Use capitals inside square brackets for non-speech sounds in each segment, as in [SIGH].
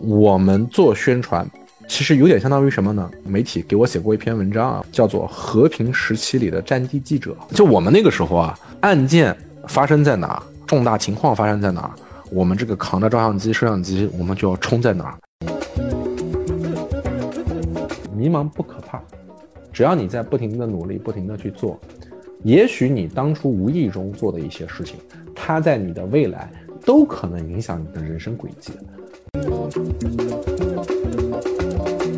我们做宣传，其实有点相当于什么呢？媒体给我写过一篇文章啊，叫做《和平时期里的战地记者》。就我们那个时候啊，案件发生在哪，重大情况发生在哪，我们这个扛着照相机、摄像机，我们就要冲在哪儿。迷茫不可怕，只要你在不停的努力、不停的去做，也许你当初无意中做的一些事情，它在你的未来都可能影响你的人生轨迹。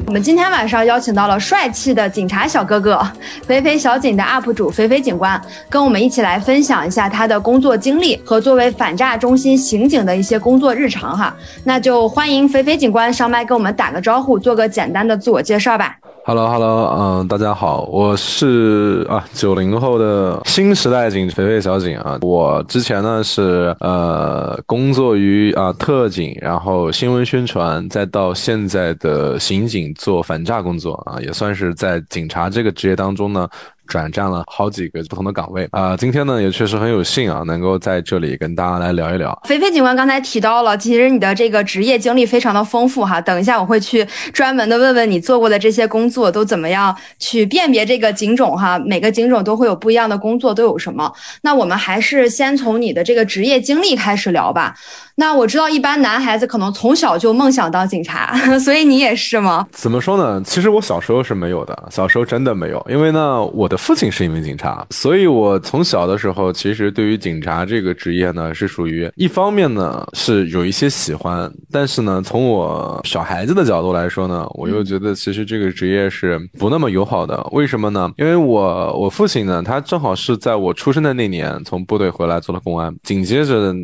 我们今天晚上邀请到了帅气的警察小哥哥，肥肥小警的 UP 主肥肥警官，跟我们一起来分享一下他的工作经历和作为反诈中心刑警的一些工作日常哈。那就欢迎肥肥警官上麦跟我们打个招呼，做个简单的自我介绍吧。Hello，Hello，嗯，大家好，我是啊九零后的新时代警肥肥小警啊。我之前呢是呃工作于啊特警，然后新闻宣传，再到现在的刑警做反诈工作啊，也算是在警察这个职业当中呢。转战了好几个不同的岗位啊，今天呢也确实很有幸啊，能够在这里跟大家来聊一聊。肥肥警官刚才提到了，其实你的这个职业经历非常的丰富哈。等一下我会去专门的问问你做过的这些工作都怎么样去辨别这个警种哈，每个警种都会有不一样的工作都有什么。那我们还是先从你的这个职业经历开始聊吧。那我知道一般男孩子可能从小就梦想当警察，[LAUGHS] 所以你也是吗？怎么说呢？其实我小时候是没有的，小时候真的没有，因为呢，我的父亲是一名警察，所以我从小的时候其实对于警察这个职业呢，是属于一方面呢是有一些喜欢，但是呢，从我小孩子的角度来说呢，我又觉得其实这个职业是不那么友好的。为什么呢？因为我我父亲呢，他正好是在我出生的那年从部队回来做了公安，紧接着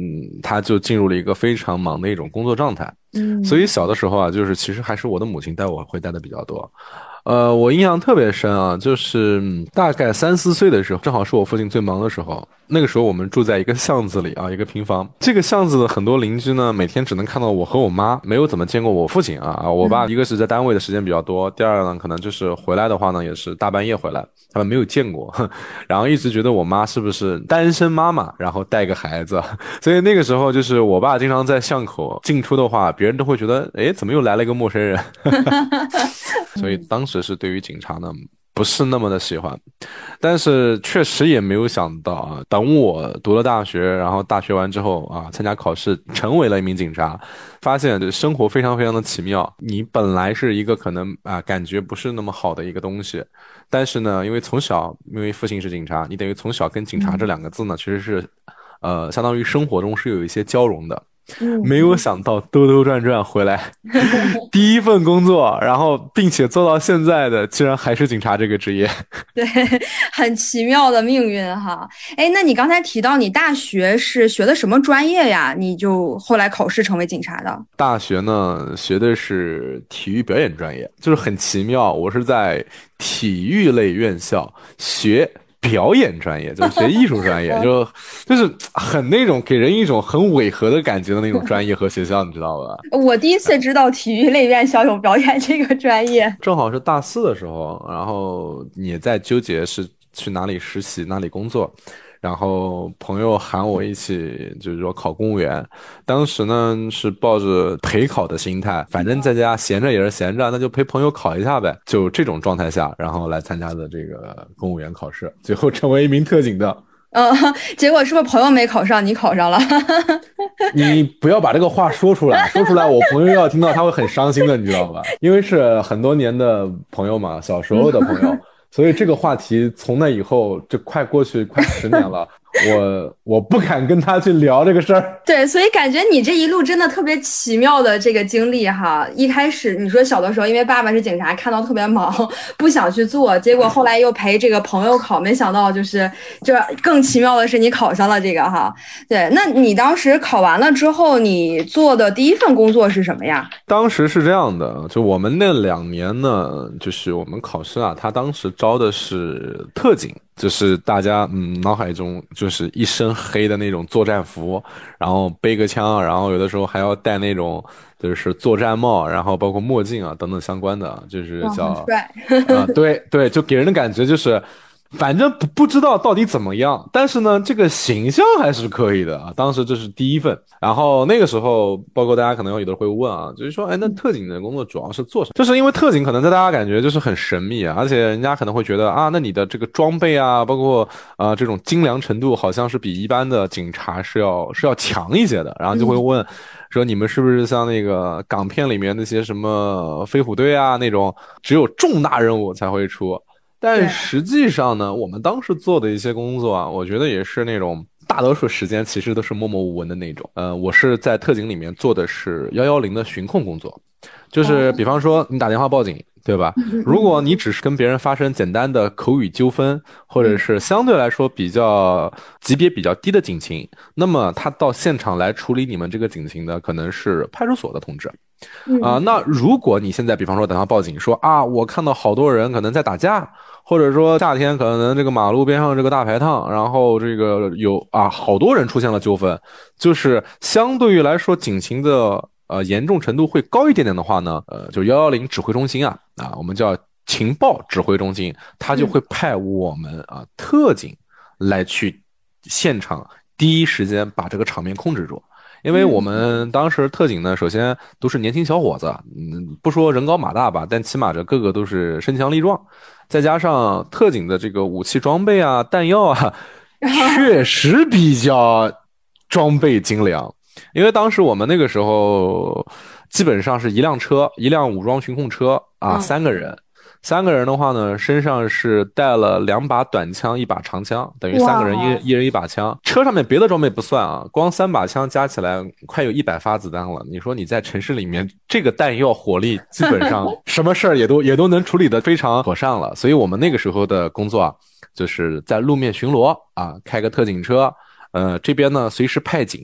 他就进入了一个。一个非常忙的一种工作状态，嗯，所以小的时候啊，就是其实还是我的母亲带我会带的比较多。呃，我印象特别深啊，就是大概三四岁的时候，正好是我父亲最忙的时候。那个时候我们住在一个巷子里啊，一个平房。这个巷子的很多邻居呢，每天只能看到我和我妈，没有怎么见过我父亲啊啊。我爸一个是在单位的时间比较多，第二呢，可能就是回来的话呢，也是大半夜回来，他们没有见过。[LAUGHS] 然后一直觉得我妈是不是单身妈妈，然后带个孩子。[LAUGHS] 所以那个时候就是我爸经常在巷口进出的话，别人都会觉得，哎，怎么又来了一个陌生人？[LAUGHS] 所以当时这是对于警察呢不是那么的喜欢，但是确实也没有想到啊，等我读了大学，然后大学完之后啊，参加考试成为了一名警察，发现这生活非常非常的奇妙。你本来是一个可能啊感觉不是那么好的一个东西，但是呢，因为从小因为父亲是警察，你等于从小跟警察这两个字呢，其实是呃相当于生活中是有一些交融的。没有想到兜兜转转回来，[LAUGHS] 第一份工作，然后并且做到现在的，居然还是警察这个职业。对，很奇妙的命运哈。哎，那你刚才提到你大学是学的什么专业呀？你就后来考试成为警察的？大学呢，学的是体育表演专业，就是很奇妙。我是在体育类院校学。表演专业就是学艺术专业，[LAUGHS] 就就是很那种给人一种很违和的感觉的那种专业和学校，你知道吧？[LAUGHS] 我第一次知道体育类院校有表演这个专业，正好是大四的时候，然后也在纠结是去哪里实习，哪里工作。然后朋友喊我一起，就是说考公务员。当时呢是抱着陪考的心态，反正在家闲着也是闲着，那就陪朋友考一下呗。就这种状态下，然后来参加的这个公务员考试，最后成为一名特警的。嗯，[LAUGHS] 结果是不是朋友没考上，你考上了？[LAUGHS] 你不要把这个话说出来，说出来我朋友要听到他会很伤心的，你知道吧？因为是很多年的朋友嘛，小时候的朋友。所以这个话题从那以后就快过去快十年了。我我不敢跟他去聊这个事儿。[LAUGHS] 对，所以感觉你这一路真的特别奇妙的这个经历哈。一开始你说小的时候，因为爸爸是警察，看到特别忙，不想去做，结果后来又陪这个朋友考，没想到就是就更奇妙的是你考上了这个哈。对，那你当时考完了之后，你做的第一份工作是什么呀？当时是这样的，就我们那两年呢，就是我们考试啊，他当时招的是特警。就是大家嗯脑海中就是一身黑的那种作战服，然后背个枪，然后有的时候还要戴那种就是作战帽，然后包括墨镜啊等等相关的，就是叫帅。[LAUGHS] 啊对对，就给人的感觉就是反正不不知道到底怎么样，但是呢，这个形象还是可以的啊。当时这是第一份，然后那个时候，包括大家可能有的会问啊，就是说，哎，那特警的工作主要是做什么？就是因为特警可能在大家感觉就是很神秘啊，而且人家可能会觉得啊，那你的这个装备啊，包括啊这种精良程度，好像是比一般的警察是要是要强一些的，然后就会问，说你们是不是像那个港片里面那些什么飞虎队啊那种，只有重大任务才会出？但实际上呢，我们当时做的一些工作啊，我觉得也是那种大多数时间其实都是默默无闻的那种。呃，我是在特警里面做的是幺幺零的巡控工作，就是比方说你打电话报警，对吧？如果你只是跟别人发生简单的口语纠纷，或者是相对来说比较级别比较低的警情，那么他到现场来处理你们这个警情的，可能是派出所的同志。啊，那如果你现在比方说等他报警说啊，我看到好多人可能在打架，或者说夏天可能这个马路边上这个大排档，然后这个有啊好多人出现了纠纷，就是相对于来说警情的呃严重程度会高一点点的话呢，呃，就幺幺零指挥中心啊啊，我们叫情报指挥中心，他就会派我们啊特警来去现场第一时间把这个场面控制住。因为我们当时特警呢，首先都是年轻小伙子，嗯，不说人高马大吧，但起码这个个都是身强力壮，再加上特警的这个武器装备啊、弹药啊，[LAUGHS] 确实比较装备精良。因为当时我们那个时候基本上是一辆车，一辆武装巡控车啊，三个人。三个人的话呢，身上是带了两把短枪，一把长枪，等于三个人一一人一把枪。车上面别的装备不算啊，光三把枪加起来快有一百发子弹了。你说你在城市里面，这个弹药火力基本上 [LAUGHS] 什么事儿也都也都能处理的非常妥善了。所以我们那个时候的工作啊，就是在路面巡逻啊，开个特警车。呃，这边呢随时派警，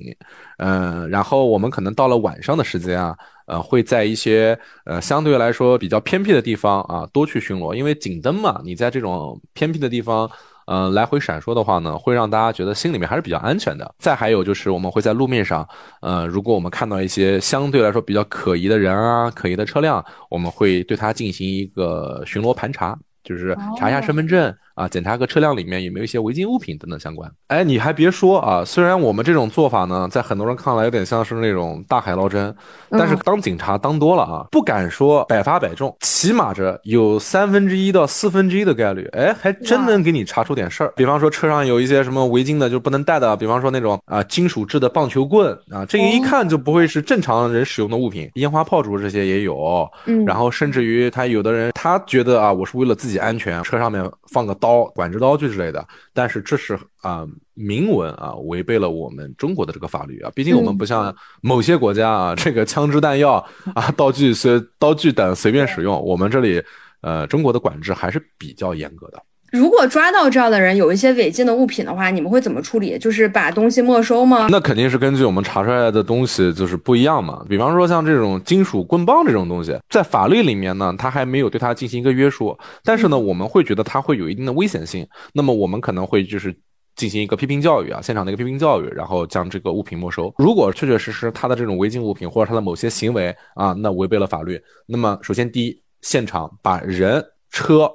嗯，然后我们可能到了晚上的时间啊，呃，会在一些呃相对来说比较偏僻的地方啊多去巡逻，因为警灯嘛，你在这种偏僻的地方，呃，来回闪烁的话呢，会让大家觉得心里面还是比较安全的。再还有就是我们会在路面上，呃，如果我们看到一些相对来说比较可疑的人啊、可疑的车辆，我们会对它进行一个巡逻盘查，就是查一下身份证。啊，检查个车辆里面有没有一些违禁物品等等相关。哎，你还别说啊，虽然我们这种做法呢，在很多人看来有点像是那种大海捞针，但是当警察当多了啊，不敢说百发百中，起码着有三分之一到四分之一的概率，哎，还真能给你查出点事儿。比方说车上有一些什么违禁的就不能带的，比方说那种啊金属制的棒球棍啊，这个一看就不会是正常人使用的物品，烟花炮竹这些也有。嗯，然后甚至于他有的人他觉得啊，我是为了自己安全，车上面放个。刀管制刀具之类的，但是这是啊明文啊违背了我们中国的这个法律啊，毕竟我们不像某些国家啊，这个枪支弹药啊道具随刀具等随便使用，我们这里呃中国的管制还是比较严格的。如果抓到这样的人有一些违禁的物品的话，你们会怎么处理？就是把东西没收吗？那肯定是根据我们查出来的东西就是不一样嘛。比方说像这种金属棍棒这种东西，在法律里面呢，它还没有对它进行一个约束，但是呢，我们会觉得它会有一定的危险性。那么我们可能会就是进行一个批评教育啊，现场的一个批评教育，然后将这个物品没收。如果确确实实他的这种违禁物品或者他的某些行为啊，那违背了法律，那么首先第一，现场把人车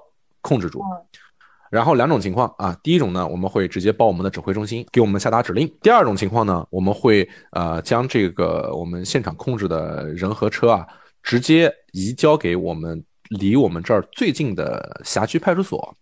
控制住。然后两种情况啊，第一种呢，我们会直接报我们的指挥中心给我们下达指令；第二种情况呢，我们会呃将这个我们现场控制的人和车啊，直接移交给我们离我们这儿最近的辖区派出所。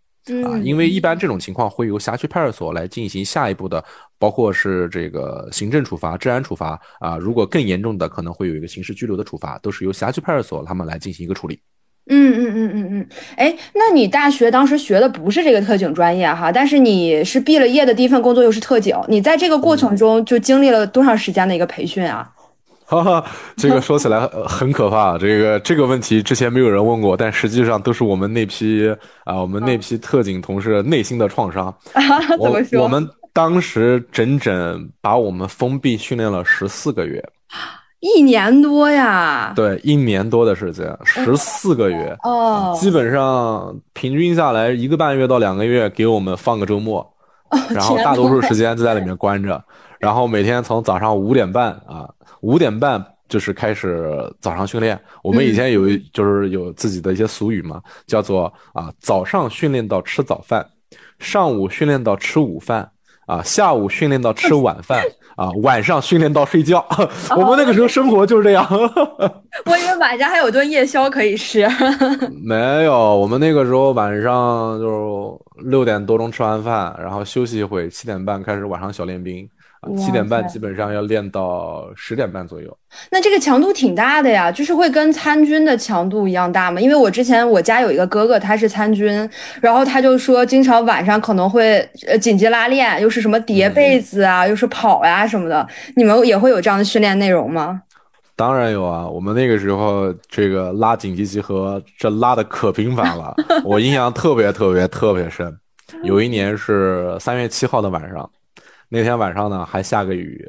啊，因为一般这种情况会由辖区派出所来进行下一步的，包括是这个行政处罚、治安处罚啊，如果更严重的，可能会有一个刑事拘留的处罚，都是由辖区派出所他们来进行一个处理。嗯嗯嗯嗯嗯，哎，那你大学当时学的不是这个特警专业哈，但是你是毕了业的第一份工作又是特警，你在这个过程中就经历了多长时间的一个培训啊？[LAUGHS] 哈哈，这个说起来很可怕，这个这个问题之前没有人问过，但实际上都是我们那批啊，我们那批特警同事内心的创伤。[LAUGHS] 怎么说？我们当时整整把我们封闭训练了十四个月。[LAUGHS] 一年多呀，对，一年多的时间，十四个月，哦，基本上平均下来一个半月到两个月，给我们放个周末，然后大多数时间就在里面关着，然后每天从早上五点半啊，五点半就是开始早上训练。我们以前有就是有自己的一些俗语嘛，叫做啊早上训练到吃早饭，上午训练到吃午饭啊，下午训练到吃晚饭啊，晚上训练到睡觉。[LAUGHS] 我们那个时候生活就是这样。[LAUGHS] 我以为晚上还有顿夜宵可以吃。[LAUGHS] 没有，我们那个时候晚上就六点多钟吃完饭，然后休息一会，七点半开始晚上小练兵。七点半基本上要练到十点半左右，那这个强度挺大的呀，就是会跟参军的强度一样大吗？因为我之前我家有一个哥哥，他是参军，然后他就说经常晚上可能会呃紧急拉练，又是什么叠被子啊，又是跑呀什么的。你们也会有这样的训练内容吗？当然有啊，我们那个时候这个拉紧急集合，这拉的可频繁了，[LAUGHS] 我印象特别特别特别深。有一年是三月七号的晚上。那天晚上呢还下个雨，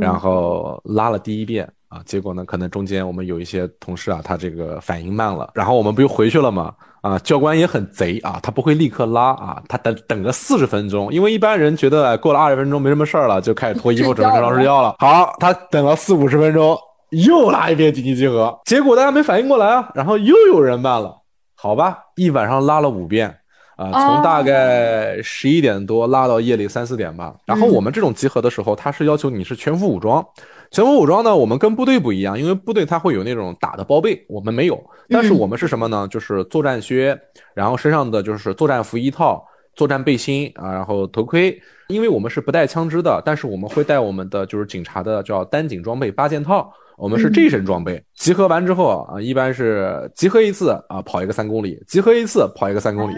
然后拉了第一遍啊，结果呢可能中间我们有一些同事啊，他这个反应慢了，然后我们不又回去了吗？啊，教官也很贼啊，他不会立刻拉啊，他等等个四十分钟，因为一般人觉得过了二十分钟没什么事儿了，就开始脱衣服准备上床睡觉了。好，他等了四五十分钟，又拉一遍紧急集合，结果大家没反应过来啊，然后又有人慢了，好吧，一晚上拉了五遍。啊，从大概十一点多拉到夜里三四点吧。然后我们这种集合的时候，他是要求你是全副武装。全副武装呢，我们跟部队不一样，因为部队它会有那种打的包被，我们没有。但是我们是什么呢？就是作战靴，然后身上的就是作战服一套，作战背心啊，然后头盔。因为我们是不带枪支的，但是我们会带我们的就是警察的叫单警装备八件套。我们是这身装备，集合完之后啊，一般是集合一次啊，跑一个三公里；集合一次跑一个三公里。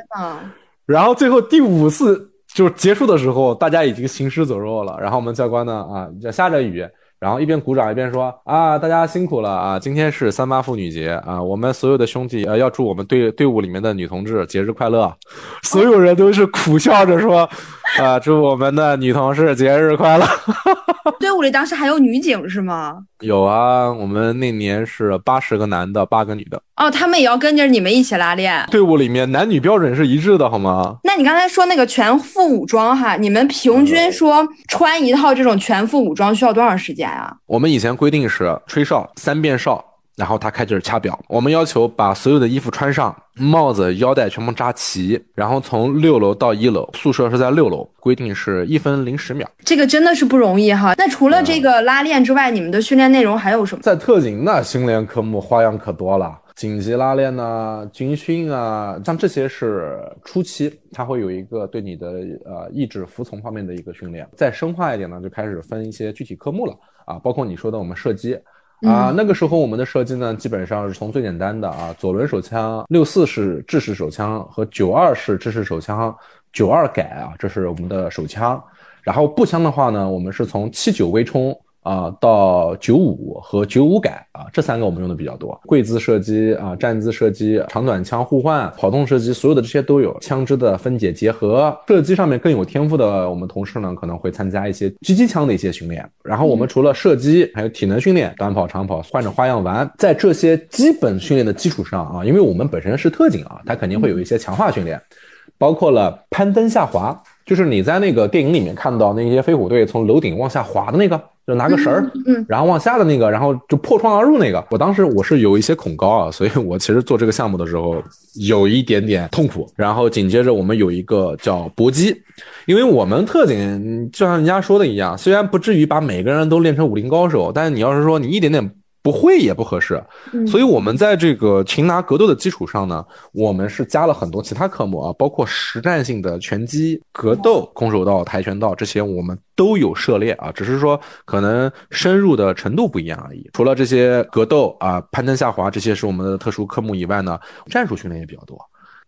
然后最后第五次就结束的时候，大家已经行尸走肉了。然后我们教官呢啊，就下着雨，然后一边鼓掌一边说啊，大家辛苦了啊，今天是三八妇女节啊，我们所有的兄弟呃要祝我们队队伍里面的女同志节日快乐。所有人都是苦笑着说。[LAUGHS] 啊！祝我们的女同事节日快乐！[LAUGHS] 队伍里当时还有女警是吗？有啊，我们那年是八十个男的，八个女的。哦，他们也要跟着你们一起拉练。队伍里面男女标准是一致的，好吗？那你刚才说那个全副武装哈，你们平均说穿一套这种全副武装需要多长时间啊？我们以前规定是吹哨三遍哨。然后他开始掐表，我们要求把所有的衣服穿上，帽子、腰带全部扎齐，然后从六楼到一楼，宿舍是在六楼，规定是一分零十秒。这个真的是不容易哈。那除了这个拉练之外，你们的训练内容还有什么？在特警那训练科目花样可多了，紧急拉练呐，军训啊，像这些是初期，它会有一个对你的呃意志服从方面的一个训练。再深化一点呢，就开始分一些具体科目了啊，包括你说的我们射击。啊，那个时候我们的设计呢，基本上是从最简单的啊，左轮手枪、六四式制式手枪和九二式制式手枪、九二改啊，这是我们的手枪。然后步枪的话呢，我们是从七九微冲。啊，到九五和九五改啊，这三个我们用的比较多。跪姿射击啊，站姿射击，长短枪互换，跑动射击，所有的这些都有。枪支的分解结合，射击上面更有天赋的我们同事呢，可能会参加一些狙击枪的一些训练。然后我们除了射击，还有体能训练，短跑、长跑，换着花样玩。在这些基本训练的基础上啊，因为我们本身是特警啊，它肯定会有一些强化训练，包括了攀登下滑，就是你在那个电影里面看到那些飞虎队从楼顶往下滑的那个。就拿个绳儿，嗯，然后往下的那个，然后就破窗而入那个。我当时我是有一些恐高啊，所以我其实做这个项目的时候有一点点痛苦。然后紧接着我们有一个叫搏击，因为我们特警就像人家说的一样，虽然不至于把每个人都练成武林高手，但是你要是说你一点点。不会也不合适，所以我们在这个擒拿格斗的基础上呢，我们是加了很多其他科目啊，包括实战性的拳击、格斗、空手道、跆拳道这些，我们都有涉猎啊，只是说可能深入的程度不一样而已。除了这些格斗啊、攀登下滑这些是我们的特殊科目以外呢，战术训练也比较多。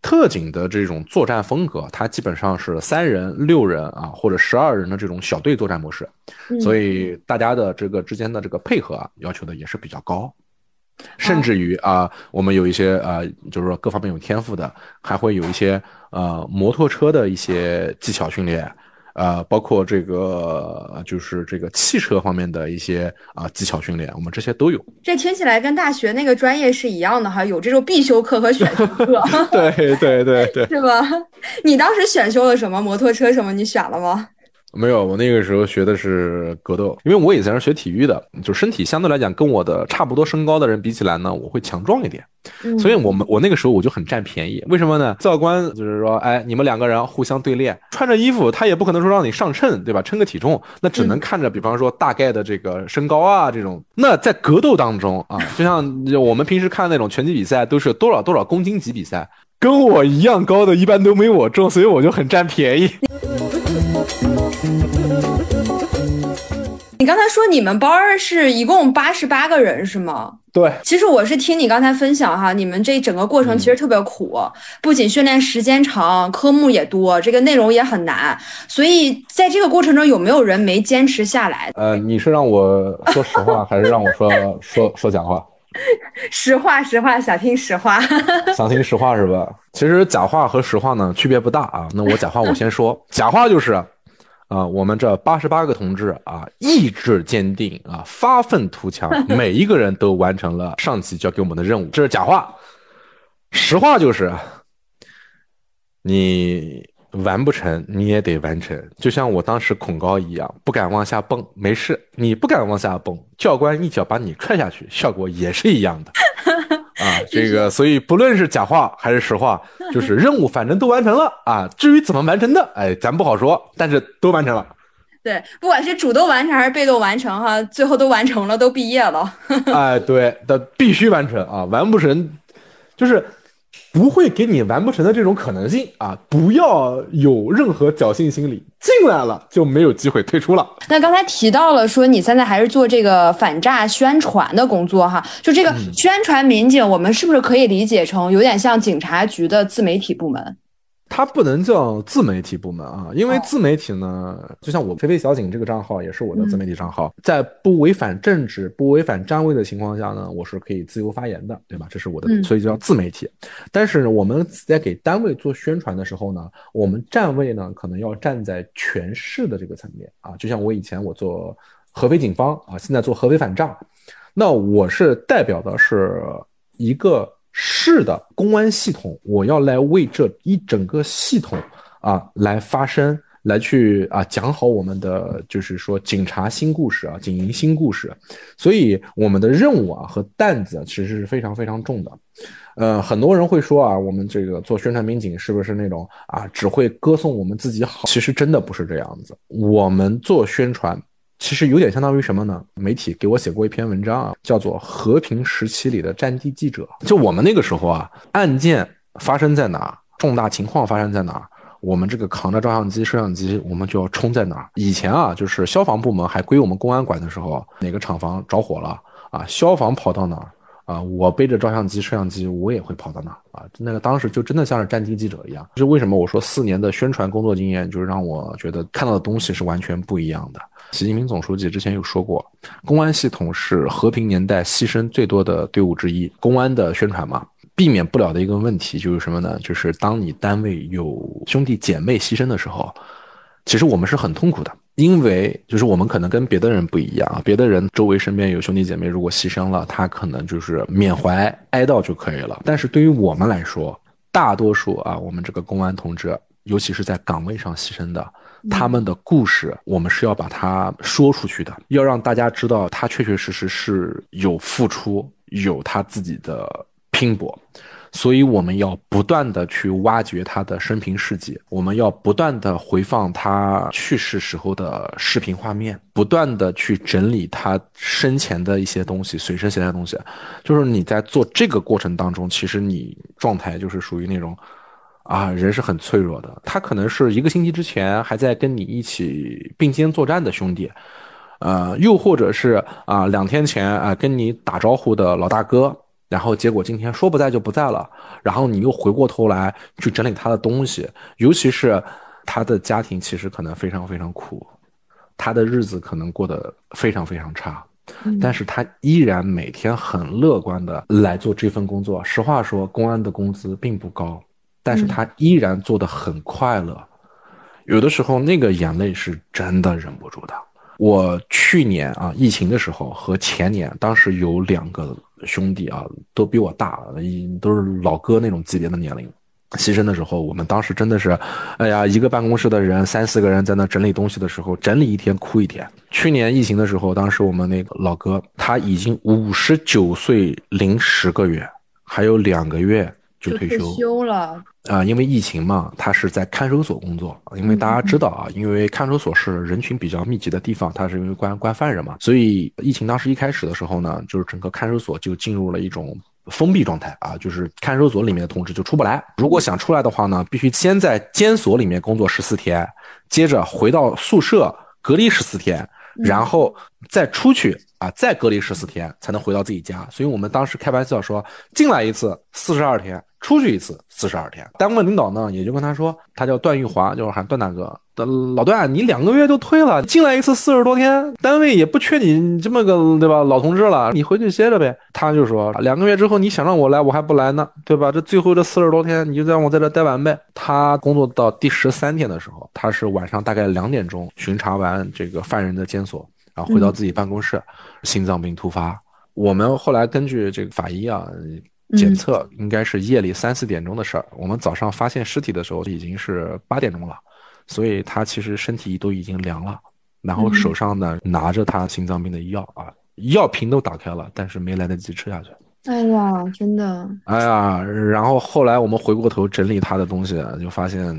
特警的这种作战风格，它基本上是三人、六人啊，或者十二人的这种小队作战模式，所以大家的这个之间的这个配合啊，要求的也是比较高，甚至于啊，我们有一些呃，就是说各方面有天赋的，还会有一些呃摩托车的一些技巧训练。呃，包括这个就是这个汽车方面的一些啊技巧训练，我们这些都有。这听起来跟大学那个专业是一样的哈，有这种必修课和选修课。[LAUGHS] 对对对对，[LAUGHS] 是吧？你当时选修了什么？摩托车什么？你选了吗？没有，我那个时候学的是格斗，因为我以前是学体育的，就身体相对来讲跟我的差不多身高的人比起来呢，我会强壮一点，所以我们我那个时候我就很占便宜。为什么呢？教官就是说，哎，你们两个人互相对练，穿着衣服，他也不可能说让你上称，对吧？称个体重，那只能看着，比方说大概的这个身高啊这种。那在格斗当中啊，[LAUGHS] 就像我们平时看那种拳击比赛，都是多少多少公斤级比赛，跟我一样高的，一般都没我重，所以我就很占便宜。你刚才说你们班是一共八十八个人是吗？对，其实我是听你刚才分享哈，你们这整个过程其实特别苦，不仅训练时间长，科目也多，这个内容也很难。所以在这个过程中，有没有人没坚持下来？呃，你是让我说实话，还是让我说 [LAUGHS] 说说假话？实话，实话，想听实话。[LAUGHS] 想听实话是吧？其实假话和实话呢区别不大啊。那我假话我先说，[LAUGHS] 假话就是。啊，我们这八十八个同志啊，意志坚定啊，发愤图强，[LAUGHS] 每一个人都完成了上级交给我们的任务。这是假话，实话就是，你完不成，你也得完成。就像我当时恐高一样，不敢往下蹦，没事，你不敢往下蹦，教官一脚把你踹下去，效果也是一样的。啊，[LAUGHS] 这个，所以不论是假话还是实话，就是任务反正都完成了啊。至于怎么完成的，哎，咱不好说，但是都完成了。对，不管是主动完成还是被动完成，哈，最后都完成了，都毕业了。哎，对的，必须完成啊，完不成，就是。不会给你完不成的这种可能性啊！不要有任何侥幸心理，进来了就没有机会退出了。那刚才提到了说你现在还是做这个反诈宣传的工作哈，就这个宣传民警，我们是不是可以理解成有点像警察局的自媒体部门？它不能叫自媒体部门啊，因为自媒体呢，就像我菲菲小景这个账号也是我的自媒体账号，在不违反政治、不违反站位的情况下呢，我是可以自由发言的，对吧？这是我的，所以叫自媒体。但是我们在给单位做宣传的时候呢，我们站位呢可能要站在全市的这个层面啊，就像我以前我做合肥警方啊，现在做合肥反诈，那我是代表的是一个。是的公安系统，我要来为这一整个系统啊来发声，来去啊讲好我们的就是说警察新故事啊，警营新故事。所以我们的任务啊和担子其实是非常非常重的。呃，很多人会说啊，我们这个做宣传民警是不是那种啊只会歌颂我们自己好？其实真的不是这样子。我们做宣传。其实有点相当于什么呢？媒体给我写过一篇文章啊，叫做《和平时期里的战地记者》。就我们那个时候啊，案件发生在哪，重大情况发生在哪，我们这个扛着照相机、摄像机，我们就要冲在哪。以前啊，就是消防部门还归我们公安管的时候，哪个厂房着火了啊，消防跑到哪儿。啊，我背着照相机、摄像机，我也会跑到那啊。那个当时就真的像是战地记者一样。就为什么我说四年的宣传工作经验，就是让我觉得看到的东西是完全不一样的。习近平总书记之前有说过，公安系统是和平年代牺牲最多的队伍之一。公安的宣传嘛，避免不了的一个问题就是什么呢？就是当你单位有兄弟姐妹牺牲的时候，其实我们是很痛苦的。因为就是我们可能跟别的人不一样啊，别的人周围身边有兄弟姐妹，如果牺牲了，他可能就是缅怀哀悼就可以了。但是对于我们来说，大多数啊，我们这个公安同志，尤其是在岗位上牺牲的，他们的故事，我们是要把它说出去的，要让大家知道他确确实实是有付出，有他自己的拼搏。所以我们要不断的去挖掘他的生平事迹，我们要不断的回放他去世时候的视频画面，不断的去整理他生前的一些东西，随身携带的东西。就是你在做这个过程当中，其实你状态就是属于那种，啊，人是很脆弱的。他可能是一个星期之前还在跟你一起并肩作战的兄弟，呃，又或者是啊，两天前啊跟你打招呼的老大哥。然后结果今天说不在就不在了，然后你又回过头来去整理他的东西，尤其是他的家庭其实可能非常非常苦，他的日子可能过得非常非常差，但是他依然每天很乐观的来做这份工作。实话说，公安的工资并不高，但是他依然做得很快乐，有的时候那个眼泪是真的忍不住的。我去年啊，疫情的时候和前年，当时有两个兄弟啊，都比我大，都是老哥那种级别的年龄。牺牲的时候，我们当时真的是，哎呀，一个办公室的人三四个人在那整理东西的时候，整理一天哭一天。去年疫情的时候，当时我们那个老哥他已经五十九岁零十个月，还有两个月就退休休了啊，因为疫情嘛，他是在看守所工作。因为大家知道啊，因为看守所是人群比较密集的地方，他是因为关关犯人嘛，所以疫情当时一开始的时候呢，就是整个看守所就进入了一种。封闭状态啊，就是看守所里面的同志就出不来。如果想出来的话呢，必须先在监所里面工作十四天，接着回到宿舍隔离十四天，然后再出去啊，再隔离十四天才能回到自己家。所以我们当时开玩笑说，进来一次四十二天。出去一次四十二天，单位领导呢也就跟他说，他叫段玉华，就是喊段大哥的老段，你两个月就退了，进来一次四十多天，单位也不缺你这么个对吧老同志了，你回去歇着呗。他就说两个月之后你想让我来，我还不来呢，对吧？这最后这四十多天你就让我在这待完呗。他工作到第十三天的时候，他是晚上大概两点钟巡查完这个犯人的监所，然后回到自己办公室，心脏病突发。我们后来根据这个法医啊。检测应该是夜里三四点钟的事儿，我们早上发现尸体的时候已经是八点钟了，所以他其实身体都已经凉了，然后手上呢拿着他心脏病的药啊，药瓶都打开了，但是没来得及吃下去。哎呀，真的！哎呀，然后后来我们回过头整理他的东西，就发现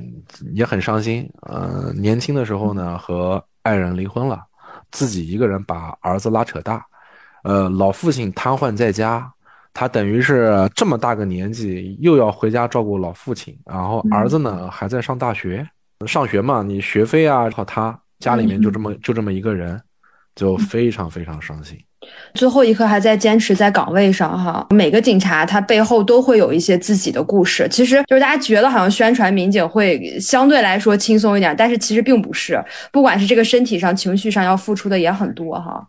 也很伤心。呃，年轻的时候呢和爱人离婚了，自己一个人把儿子拉扯大，呃，老父亲瘫痪在家。他等于是这么大个年纪，又要回家照顾老父亲，然后儿子呢还在上大学，上学嘛，你学费啊靠他，家里面就这么就这么一个人，就非常非常伤心。最后一刻还在坚持在岗位上哈。每个警察他背后都会有一些自己的故事，其实就是大家觉得好像宣传民警会相对来说轻松一点，但是其实并不是，不管是这个身体上、情绪上要付出的也很多哈。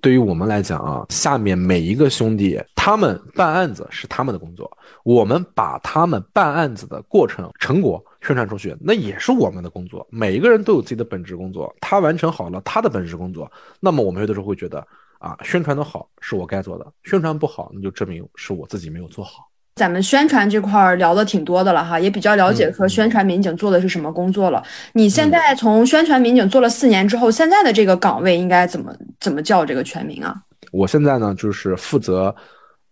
对于我们来讲啊，下面每一个兄弟，他们办案子是他们的工作，我们把他们办案子的过程成果宣传出去，那也是我们的工作。每一个人都有自己的本职工作，他完成好了他的本职工作，那么我们有的时候会觉得啊，宣传的好是我该做的，宣传不好，那就证明是我自己没有做好。咱们宣传这块儿聊的挺多的了哈，也比较了解说宣传民警做的是什么工作了。你现在从宣传民警做了四年之后，现在的这个岗位应该怎么怎么叫这个全名啊？我现在呢就是负责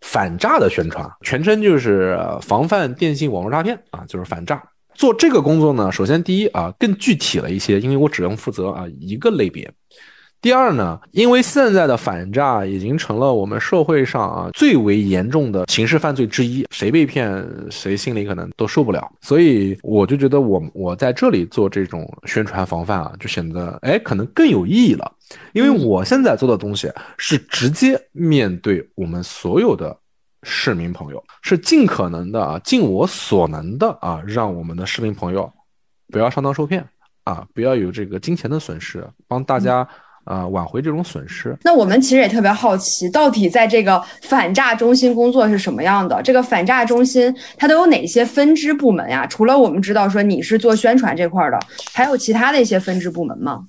反诈的宣传，全称就是防范电信网络诈骗啊，就是反诈。做这个工作呢，首先第一啊更具体了一些，因为我只能负责啊一个类别。第二呢，因为现在的反诈已经成了我们社会上啊最为严重的刑事犯罪之一，谁被骗谁心里可能都受不了，所以我就觉得我我在这里做这种宣传防范啊，就显得哎可能更有意义了，因为我现在做的东西是直接面对我们所有的市民朋友，是尽可能的啊尽我所能的啊让我们的市民朋友不要上当受骗啊，不要有这个金钱的损失，帮大家。啊，挽回这种损失。那我们其实也特别好奇，到底在这个反诈中心工作是什么样的？这个反诈中心它都有哪些分支部门呀？除了我们知道说你是做宣传这块的，还有其他的一些分支部门吗？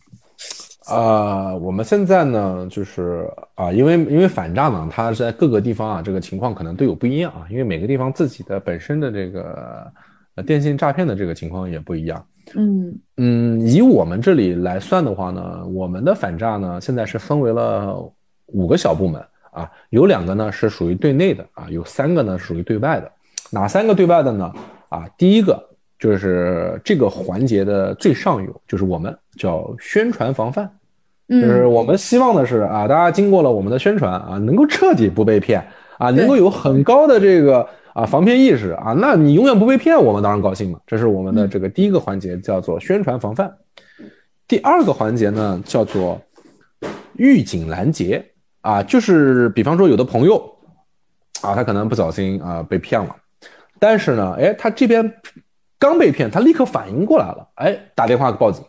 啊，我们现在呢，就是啊，因为因为反诈呢，它在各个地方啊，这个情况可能都有不一样啊，因为每个地方自己的本身的这个呃电信诈骗的这个情况也不一样。嗯嗯，以我们这里来算的话呢，我们的反诈呢，现在是分为了五个小部门啊，有两个呢是属于对内的啊，有三个呢属于对外的。哪三个对外的呢？啊，第一个就是这个环节的最上游，就是我们叫宣传防范，就是我们希望的是啊，大家经过了我们的宣传啊，能够彻底不被骗啊，能够有很高的这个。啊，防骗意识啊，那你永远不被骗，我们当然高兴嘛。这是我们的这个第一个环节，叫做宣传防范。第二个环节呢，叫做预警拦截啊，就是比方说有的朋友啊，他可能不小心啊被骗了，但是呢，哎，他这边刚被骗，他立刻反应过来了，哎，打电话报警，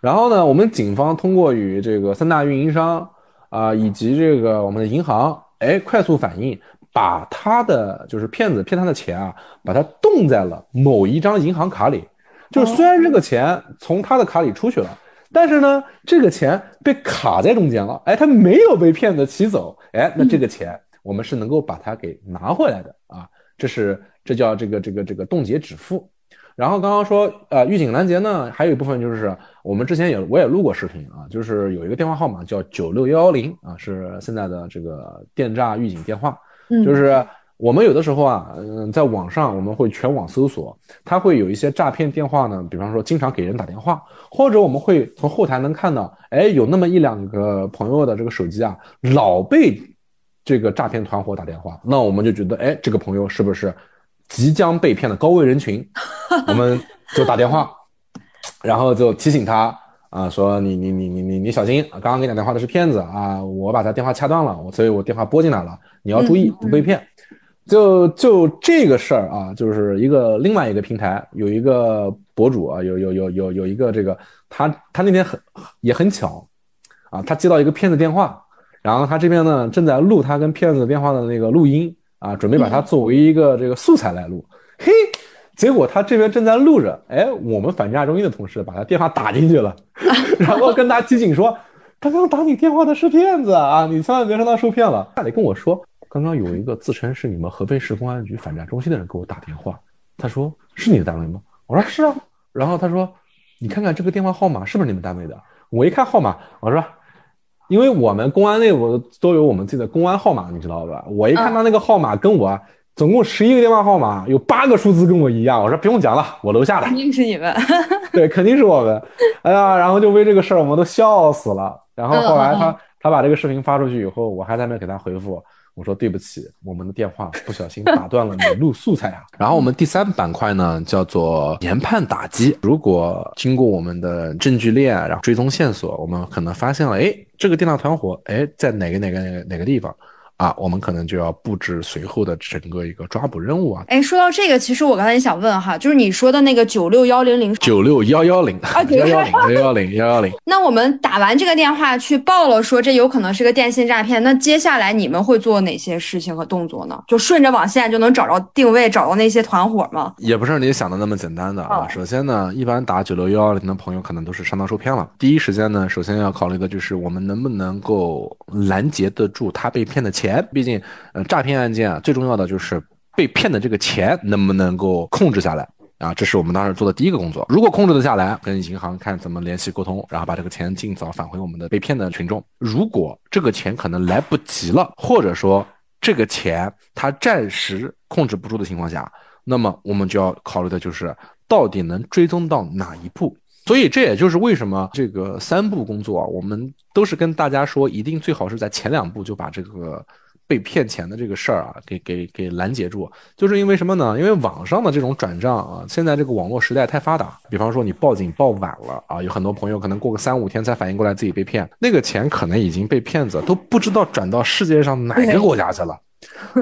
然后呢，我们警方通过与这个三大运营商啊，以及这个我们的银行，哎，快速反应。把他的就是骗子骗他的钱啊，把它冻在了某一张银行卡里。就是虽然这个钱从他的卡里出去了，但是呢，这个钱被卡在中间了。哎，他没有被骗子骑走。哎，那这个钱我们是能够把它给拿回来的啊。这是这叫这个这个这个冻结止付然后刚刚说，呃，预警拦截呢，还有一部分就是我们之前也我也录过视频啊，就是有一个电话号码叫九六幺幺零啊，是现在的这个电诈预警电话，就是我们有的时候啊，嗯，在网上我们会全网搜索，它会有一些诈骗电话呢，比方说经常给人打电话，或者我们会从后台能看到，哎，有那么一两个朋友的这个手机啊，老被这个诈骗团伙打电话，那我们就觉得，哎，这个朋友是不是？即将被骗的高危人群，我们就打电话，然后就提醒他啊，说你你你你你你小心，刚刚给你打电话的是骗子啊，我把他电话掐断了，我所以我电话拨进来了，你要注意不被骗。就就这个事儿啊，就是一个另外一个平台有一个博主啊，有有有有有一个这个他他那天很也很巧啊，他接到一个骗子电话，然后他这边呢正在录他跟骗子电话的那个录音。啊，准备把它作为一个这个素材来录，嘿，结果他这边正在录着，哎，我们反诈中心的同事把他电话打进去了，[LAUGHS] 然后跟他提醒说，刚刚打你电话的是骗子啊，你千万别让他受骗了。他得跟我说，刚刚有一个自称是你们合肥市公安局反诈中心的人给我打电话，他说是你的单位吗？我说是啊，然后他说，你看看这个电话号码是不是你们单位的？我一看号码，我说。因为我们公安内部都有我们自己的公安号码，你知道吧？我一看他那个号码跟我总共十一个电话号码，有八个数字跟我一样，我说 [LAUGHS] 不用讲了，我楼下的肯定是你们，[LAUGHS] 对，肯定是我们。哎呀，然后就为这个事儿，我们都笑死了。然后后来他他把这个视频发出去以后，我还在那给他回复。我说对不起，我们的电话不小心打断了你录素材啊。[LAUGHS] 然后我们第三板块呢叫做研判打击。如果经过我们的证据链，然后追踪线索，我们可能发现了，哎，这个电脑团伙，哎，在哪个哪个哪个哪个地方。啊，我们可能就要布置随后的整个一个抓捕任务啊！哎，说到这个，其实我刚才也想问哈，就是你说的那个九六幺零零九六幺幺零啊，幺幺零幺幺零幺幺零。那我们打完这个电话去报了，说这有可能是个电信诈骗，那接下来你们会做哪些事情和动作呢？就顺着网线就能找着定位，找到那些团伙吗？也不是你想的那么简单的啊。首先呢，一般打九六幺幺零的朋友可能都是上当受骗了。第一时间呢，首先要考虑的就是我们能不能够拦截得住他被骗的钱，毕竟。呃，诈骗案件啊，最重要的就是被骗的这个钱能不能够控制下来啊？这是我们当时做的第一个工作。如果控制得下来，跟银行看怎么联系沟通，然后把这个钱尽早返回我们的被骗的群众。如果这个钱可能来不及了，或者说这个钱它暂时控制不住的情况下，那么我们就要考虑的就是到底能追踪到哪一步。所以这也就是为什么这个三步工作，我们都是跟大家说，一定最好是在前两步就把这个。被骗钱的这个事儿啊，给给给拦截住，就是因为什么呢？因为网上的这种转账啊，现在这个网络时代太发达。比方说你报警报晚了啊，有很多朋友可能过个三五天才反应过来自己被骗，那个钱可能已经被骗子都不知道转到世界上哪个国家去了。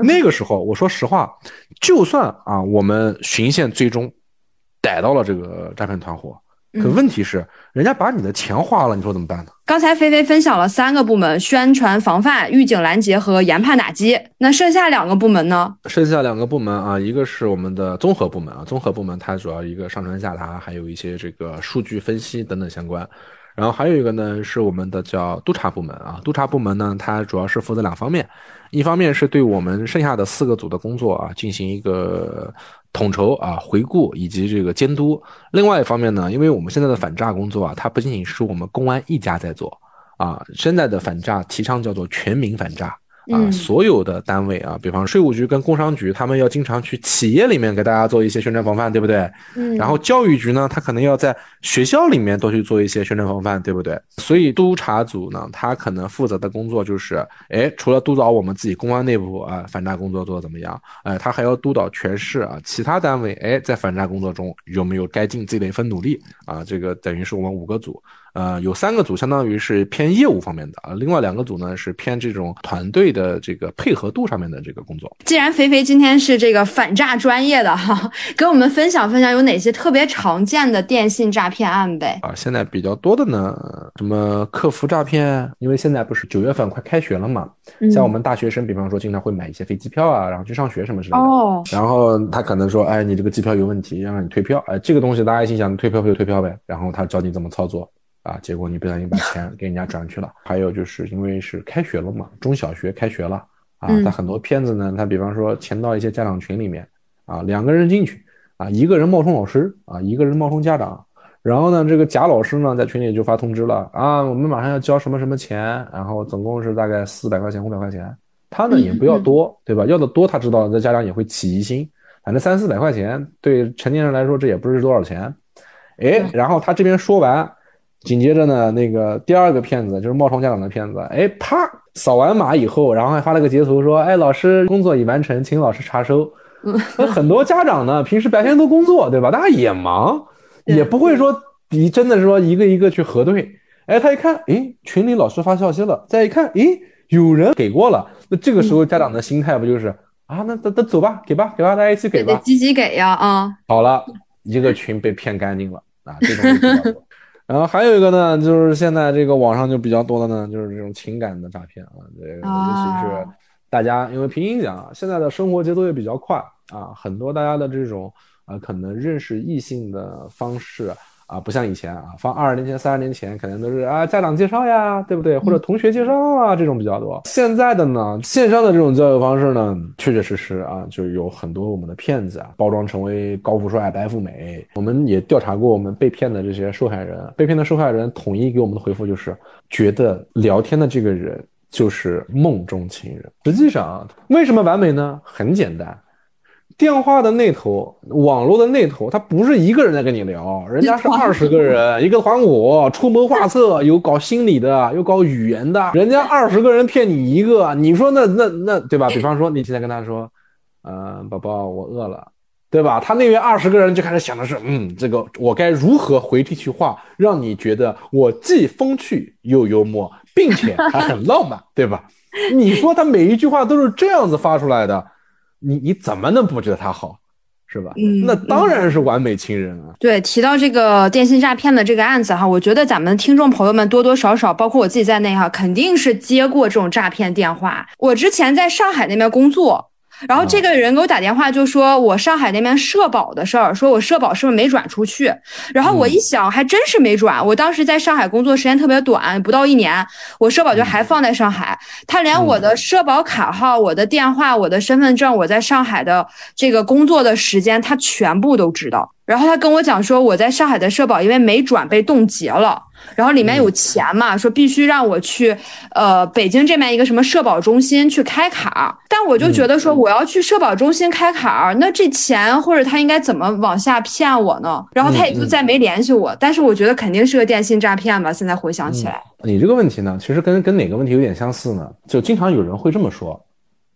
那个时候，我说实话，就算啊，我们循线追踪逮到了这个诈骗团伙。可问题是，人家把你的钱花了，你说怎么办呢？刚才菲菲分享了三个部门：宣传、防范、预警、拦截和研判打击。那剩下两个部门呢？剩下两个部门啊，一个是我们的综合部门啊，综合部门它主要一个上传下达，还有一些这个数据分析等等相关。然后还有一个呢，是我们的叫督查部门啊，督查部门呢，它主要是负责两方面，一方面是对我们剩下的四个组的工作啊进行一个。统筹啊，回顾以及这个监督。另外一方面呢，因为我们现在的反诈工作啊，它不仅仅是我们公安一家在做啊，现在的反诈提倡叫做全民反诈。啊，所有的单位啊，比方税务局跟工商局，他们要经常去企业里面给大家做一些宣传防范，对不对？嗯。然后教育局呢，他可能要在学校里面多去做一些宣传防范，对不对？所以督查组呢，他可能负责的工作就是，哎，除了督导我们自己公安内部啊反诈工作做的怎么样，哎，他还要督导全市啊其他单位，哎，在反诈工作中有没有该尽自己的一份努力啊？这个等于是我们五个组。呃，有三个组相当于是偏业务方面的啊，另外两个组呢是偏这种团队的这个配合度上面的这个工作。既然肥肥今天是这个反诈专业的哈，[LAUGHS] 给我们分享分享有哪些特别常见的电信诈骗案呗？啊，现在比较多的呢，什么客服诈骗？因为现在不是九月份快开学了嘛，像我们大学生，比方说经常会买一些飞机票啊，然后去上学什么之类的。哦。然后他可能说，哎，你这个机票有问题，让你退票。哎，这个东西大家心想，退票就退票呗。然后他教你怎么操作。啊，结果你不小心把钱 [LAUGHS] 给人家转去了。还有就是因为是开学了嘛，中小学开学了啊，他很多骗子呢，他比方说潜到一些家长群里面啊，两个人进去啊，一个人冒充老师啊，一个人冒充家长。然后呢，这个贾老师呢，在群里就发通知了啊，我们马上要交什么什么钱，然后总共是大概四百块钱、五百块钱。他呢也不要多，对吧？要的多，他知道这家长也会起疑心。反正三四百块钱对成年人来说，这也不是多少钱。哎，然后他这边说完，紧接着呢，那个第二个骗子就是冒充家长的骗子，哎，啪扫完码以后，然后还发了个截图说，哎，老师工作已完成，请老师查收。那很多家长呢，平时白天都工作，对吧？大家也忙。也不会说你真的说一个一个去核对，哎，他一看，哎，群里老师发消息了，再一看，哎，有人给过了，那这个时候家长的心态不就是啊，那那那走吧，给吧，给吧，大家一起给吧，积极给呀，啊，好了，一个群被骗干净了啊，这种比较多。然后还有一个呢，就是现在这个网上就比较多的呢，就是这种情感的诈骗啊，这个尤其是大家因为平行讲，现在的生活节奏也比较快啊，很多大家的这种。啊，可能认识异性的方式啊，不像以前啊，放二十年前、三十年前，可能都是啊家长介绍呀，对不对？或者同学介绍啊，这种比较多。现在的呢，线上的这种交友方式呢，确确实实啊，就有很多我们的骗子啊，包装成为高富帅、白富美。我们也调查过我们被骗的这些受害人，被骗的受害人统一给我们的回复就是，觉得聊天的这个人就是梦中情人。实际上，为什么完美呢？很简单。电话的那头，网络的那头，他不是一个人在跟你聊，人家是二十个人，一个团伙，出谋划策，[LAUGHS] 有搞心理的，有搞语言的，人家二十个人骗你一个，你说那那那对吧？比方说你现在跟他说，呃，宝宝我饿了，对吧？他那边二十个人就开始想的是，嗯，这个我该如何回这句话，让你觉得我既风趣又幽默，并且还很浪漫，对吧？[LAUGHS] 你说他每一句话都是这样子发出来的。你你怎么能不觉得他好，是吧？嗯，那当然是完美情人啊。对，提到这个电信诈骗的这个案子哈，我觉得咱们听众朋友们多多少少，包括我自己在内哈，肯定是接过这种诈骗电话。我之前在上海那边工作。然后这个人给我打电话，就说我上海那边社保的事儿，说我社保是不是没转出去？然后我一想，还真是没转。我当时在上海工作时间特别短，不到一年，我社保就还放在上海。他连我的社保卡号、我的电话、我的身份证、我在上海的这个工作的时间，他全部都知道。然后他跟我讲说，我在上海的社保因为没转被冻结了。然后里面有钱嘛，说必须让我去，呃，北京这边一个什么社保中心去开卡，但我就觉得说我要去社保中心开卡，那这钱或者他应该怎么往下骗我呢？然后他也就再没联系我，但是我觉得肯定是个电信诈骗吧。现在回想起来，你这个问题呢，其实跟跟哪个问题有点相似呢？就经常有人会这么说，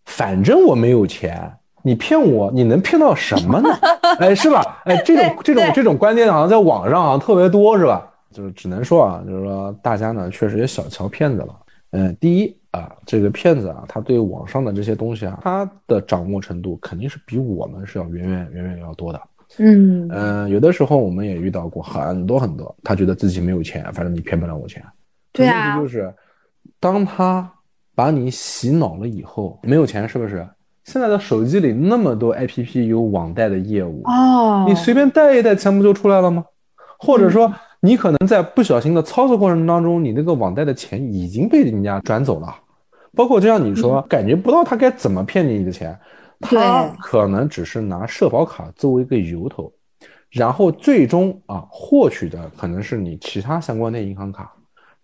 反正我没有钱，你骗我，你能骗到什么呢？[LAUGHS] 哎，是吧？哎，这种这种这种观念好像在网上好像特别多，是吧？就是只能说啊，就是说大家呢确实也小瞧骗子了。嗯，第一啊，这个骗子啊，他对网上的这些东西啊，他的掌握程度肯定是比我们是要远远远远要多的。嗯嗯，有的时候我们也遇到过很多很多，他觉得自己没有钱，反正你骗不了我钱。对啊。问题就是，当他把你洗脑了以后，没有钱是不是？现在的手机里那么多 APP 有网贷的业务哦，你随便贷一贷，钱不就出来了吗？或者说。你可能在不小心的操作过程当中，你那个网贷的钱已经被人家转走了，包括就像你说，感觉不到他该怎么骗你的钱，他可能只是拿社保卡作为一个由头，然后最终啊获取的可能是你其他相关的银行卡，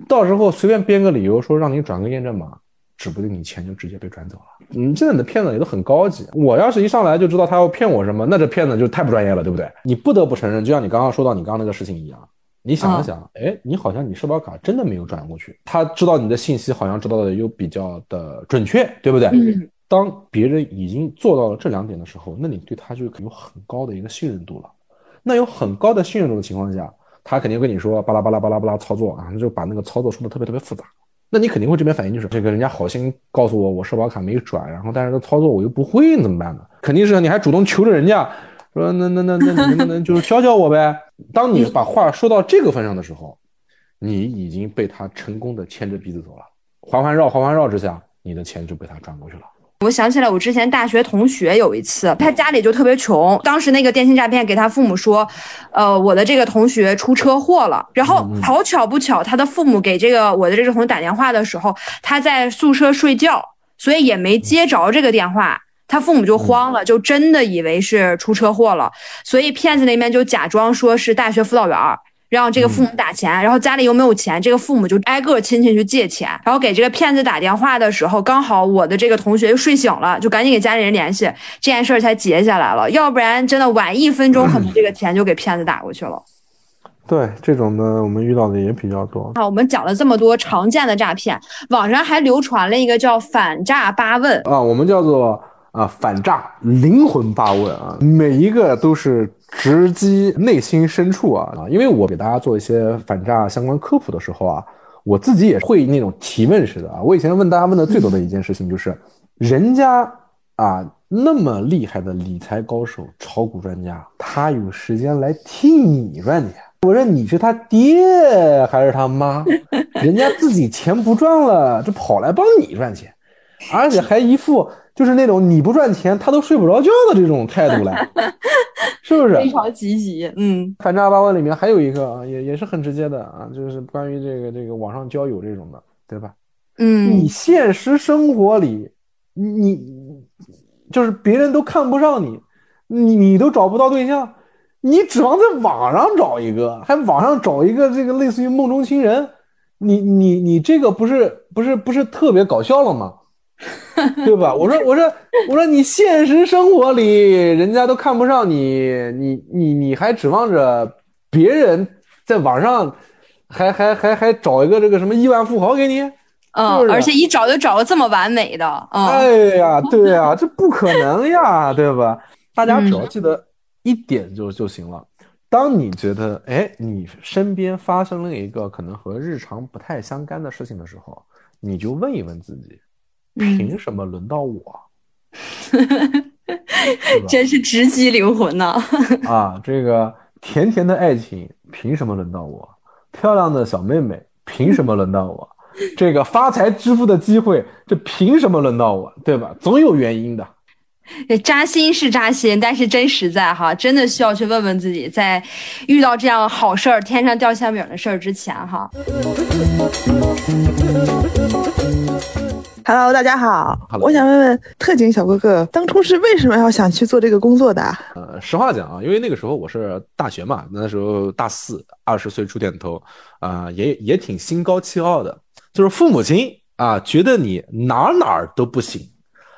到时候随便编个理由说让你转个验证码，指不定你钱就直接被转走了。嗯，现在的骗子也都很高级，我要是一上来就知道他要骗我什么，那这骗子就太不专业了，对不对？你不得不承认，就像你刚刚说到你刚刚那个事情一样。你想了想，哎，你好像你社保卡真的没有转过去，他知道你的信息好像知道的又比较的准确，对不对？当别人已经做到了这两点的时候，那你对他就有很高的一个信任度了。那有很高的信任度的情况下，他肯定跟你说巴拉巴拉巴拉巴拉操作啊，就把那个操作说的特别特别复杂。那你肯定会这边反应就是这个人家好心告诉我我社保卡没转，然后但是这操作我又不会怎么办呢？肯定是你还主动求着人家。说那那那那你能不能就是教教我呗？当你把话说到这个份上的时候，你已经被他成功的牵着鼻子走了，环环绕环环绕之下，你的钱就被他转过去了。我想起来，我之前大学同学有一次，他家里就特别穷，当时那个电信诈骗给他父母说，呃，我的这个同学出车祸了，然后好巧不巧，他的父母给这个我的这个同学打电话的时候，他在宿舍睡觉，所以也没接着这个电话。他父母就慌了，就真的以为是出车祸了，所以骗子那边就假装说是大学辅导员儿。让这个父母打钱，然后家里又没有钱，这个父母就挨个亲戚去借钱，然后给这个骗子打电话的时候，刚好我的这个同学又睡醒了，就赶紧给家里人联系，这件事儿才结下来了。要不然真的晚一分钟，可能这个钱就给骗子打过去了。对，这种的我们遇到的也比较多。好，我们讲了这么多常见的诈骗，网上还流传了一个叫“反诈八问”啊，我们叫做啊反诈灵魂八问啊，每一个都是。直击内心深处啊啊！因为我给大家做一些反诈相关科普的时候啊，我自己也会那种提问式的啊。我以前问大家问的最多的一件事情就是，人家啊那么厉害的理财高手、炒股专家，他有时间来替你赚钱？我说你是他爹还是他妈？人家自己钱不赚了，这跑来帮你赚钱，而且还一副。就是那种你不赚钱他都睡不着觉的这种态度来，[LAUGHS] 是不是？非常积极。嗯，反诈八问里面还有一个啊，也也是很直接的啊，就是关于这个这个网上交友这种的，对吧？嗯，你现实生活里，你就是别人都看不上你，你你都找不到对象，你指望在网上找一个，还网上找一个这个类似于梦中情人，你你你这个不是不是不是特别搞笑了吗？[LAUGHS] 对吧？我说，我说，我说，你现实生活里人家都看不上你，你你你还指望着别人在网上还还还还找一个这个什么亿万富豪给你？嗯，而且一找就找个这么完美的。哎呀，对呀，这不可能呀，对吧？大家只要记得一点就就行了。当你觉得哎，你身边发生了一个可能和日常不太相干的事情的时候，你就问一问自己。凭什么轮到我？[LAUGHS] 真是直击灵魂呐！啊，这个甜甜的爱情凭什么轮到我？漂亮的小妹妹凭什么轮到我？这个发财致富的机会，这凭什么轮到我？对吧？总有原因的。扎心是扎心，但是真实在哈，真的需要去问问自己，在遇到这样好事儿、天上掉馅饼的事儿之前哈。Hello，大家好。我想问问特警小哥哥，当初是为什么要想去做这个工作的？呃，实话讲啊，因为那个时候我是大学嘛，那时候大四，二十岁出点头，啊，也也挺心高气傲的，就是父母亲啊觉得你哪哪儿都不行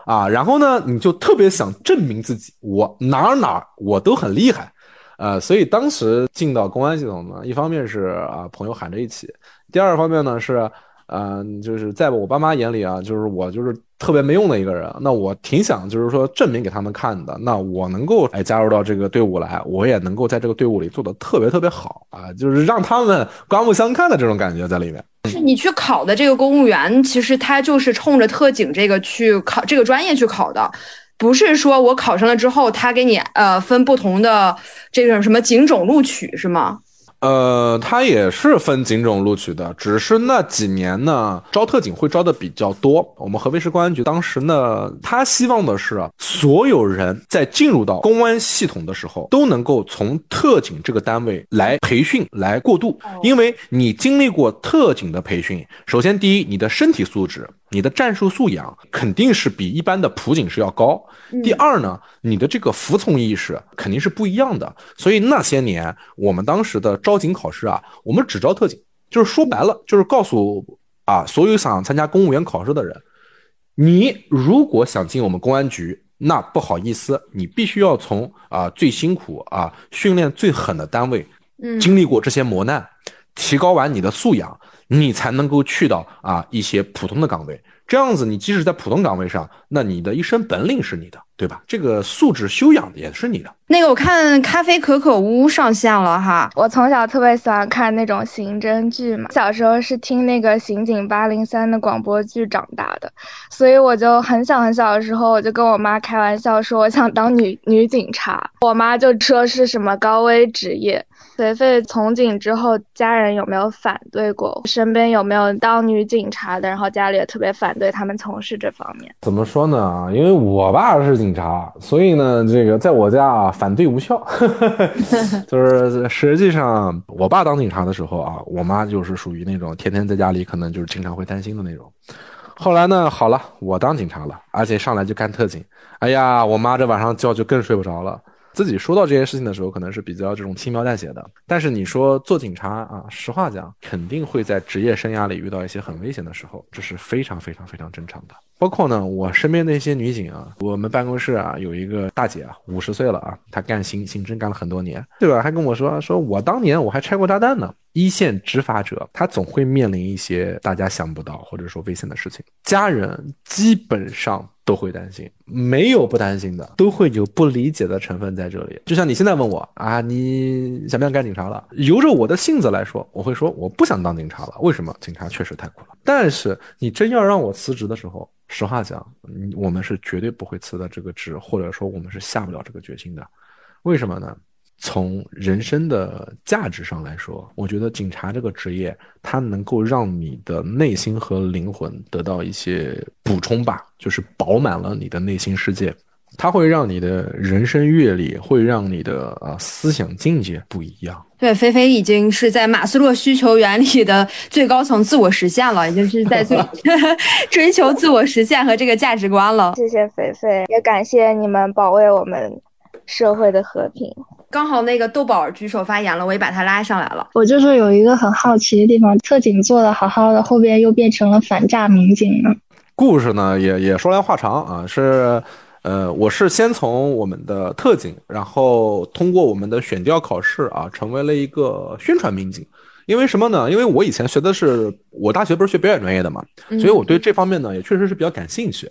啊，然后呢，你就特别想证明自己，我哪哪我都很厉害，呃，所以当时进到公安系统呢，一方面是啊朋友喊着一起，第二方面呢是。嗯，就是在我爸妈眼里啊，就是我就是特别没用的一个人。那我挺想就是说证明给他们看的。那我能够哎加入到这个队伍来，我也能够在这个队伍里做的特别特别好啊，就是让他们刮目相看的这种感觉在里面。是你去考的这个公务员，其实他就是冲着特警这个去考这个专业去考的，不是说我考上了之后他给你呃分不同的这种什么警种录取是吗？呃，他也是分警种录取的，只是那几年呢，招特警会招的比较多。我们合肥市公安局当时呢，他希望的是所有人在进入到公安系统的时候，都能够从特警这个单位来培训、来过渡，因为你经历过特警的培训，首先第一，你的身体素质。你的战术素养肯定是比一般的普警是要高。第二呢，你的这个服从意识肯定是不一样的。所以那些年我们当时的招警考试啊，我们只招特警，就是说白了，就是告诉啊所有想参加公务员考试的人，你如果想进我们公安局，那不好意思，你必须要从啊最辛苦啊训练最狠的单位，经历过这些磨难，提高完你的素养。你才能够去到啊一些普通的岗位，这样子你即使在普通岗位上，那你的一身本领是你的，对吧？这个素质修养也是你的。那个我看咖啡可可屋上线了哈，我从小特别喜欢看那种刑侦剧嘛，小时候是听那个刑警八零三的广播剧长大的，所以我就很小很小的时候，我就跟我妈开玩笑说我想当女女警察，我妈就说是什么高危职业。随废从警之后，家人有没有反对过？身边有没有当女警察的？然后家里也特别反对他们从事这方面。怎么说呢？啊，因为我爸是警察，所以呢，这个在我家啊，反对无效。[LAUGHS] [LAUGHS] 就是实际上，我爸当警察的时候啊，我妈就是属于那种天天在家里可能就是经常会担心的那种。后来呢，好了，我当警察了，而且上来就干特警。哎呀，我妈这晚上觉就更睡不着了。自己说到这些事情的时候，可能是比较这种轻描淡写的。但是你说做警察啊，实话讲，肯定会在职业生涯里遇到一些很危险的时候，这是非常非常非常正常的。包括呢，我身边的一些女警啊，我们办公室啊有一个大姐啊，五十岁了啊，她干刑刑侦干了很多年，对吧？还跟我说，说我当年我还拆过炸弹呢。一线执法者，他总会面临一些大家想不到或者说危险的事情，家人基本上都会担心，没有不担心的，都会有不理解的成分在这里。就像你现在问我啊，你想不想干警察了？由着我的性子来说，我会说我不想当警察了。为什么？警察确实太苦了。但是你真要让我辞职的时候，实话讲，我们是绝对不会辞的这个职，或者说我们是下不了这个决心的。为什么呢？从人生的价值上来说，我觉得警察这个职业，它能够让你的内心和灵魂得到一些补充吧，就是饱满了你的内心世界，它会让你的人生阅历，会让你的啊思想境界不一样。对，菲菲已经是在马斯洛需求原理的最高层自我实现了，已经是在追 [LAUGHS] [LAUGHS] 追求自我实现和这个价值观了。谢谢菲菲，也感谢你们保卫我们社会的和平。刚好那个豆宝举手发言了，我也把他拉上来了。我就是有一个很好奇的地方，特警做的好好的，后边又变成了反诈民警呢？故事呢也也说来话长啊，是，呃，我是先从我们的特警，然后通过我们的选调考试啊，成为了一个宣传民警。因为什么呢？因为我以前学的是我大学不是学表演专业的嘛，所以我对这方面呢也确实是比较感兴趣。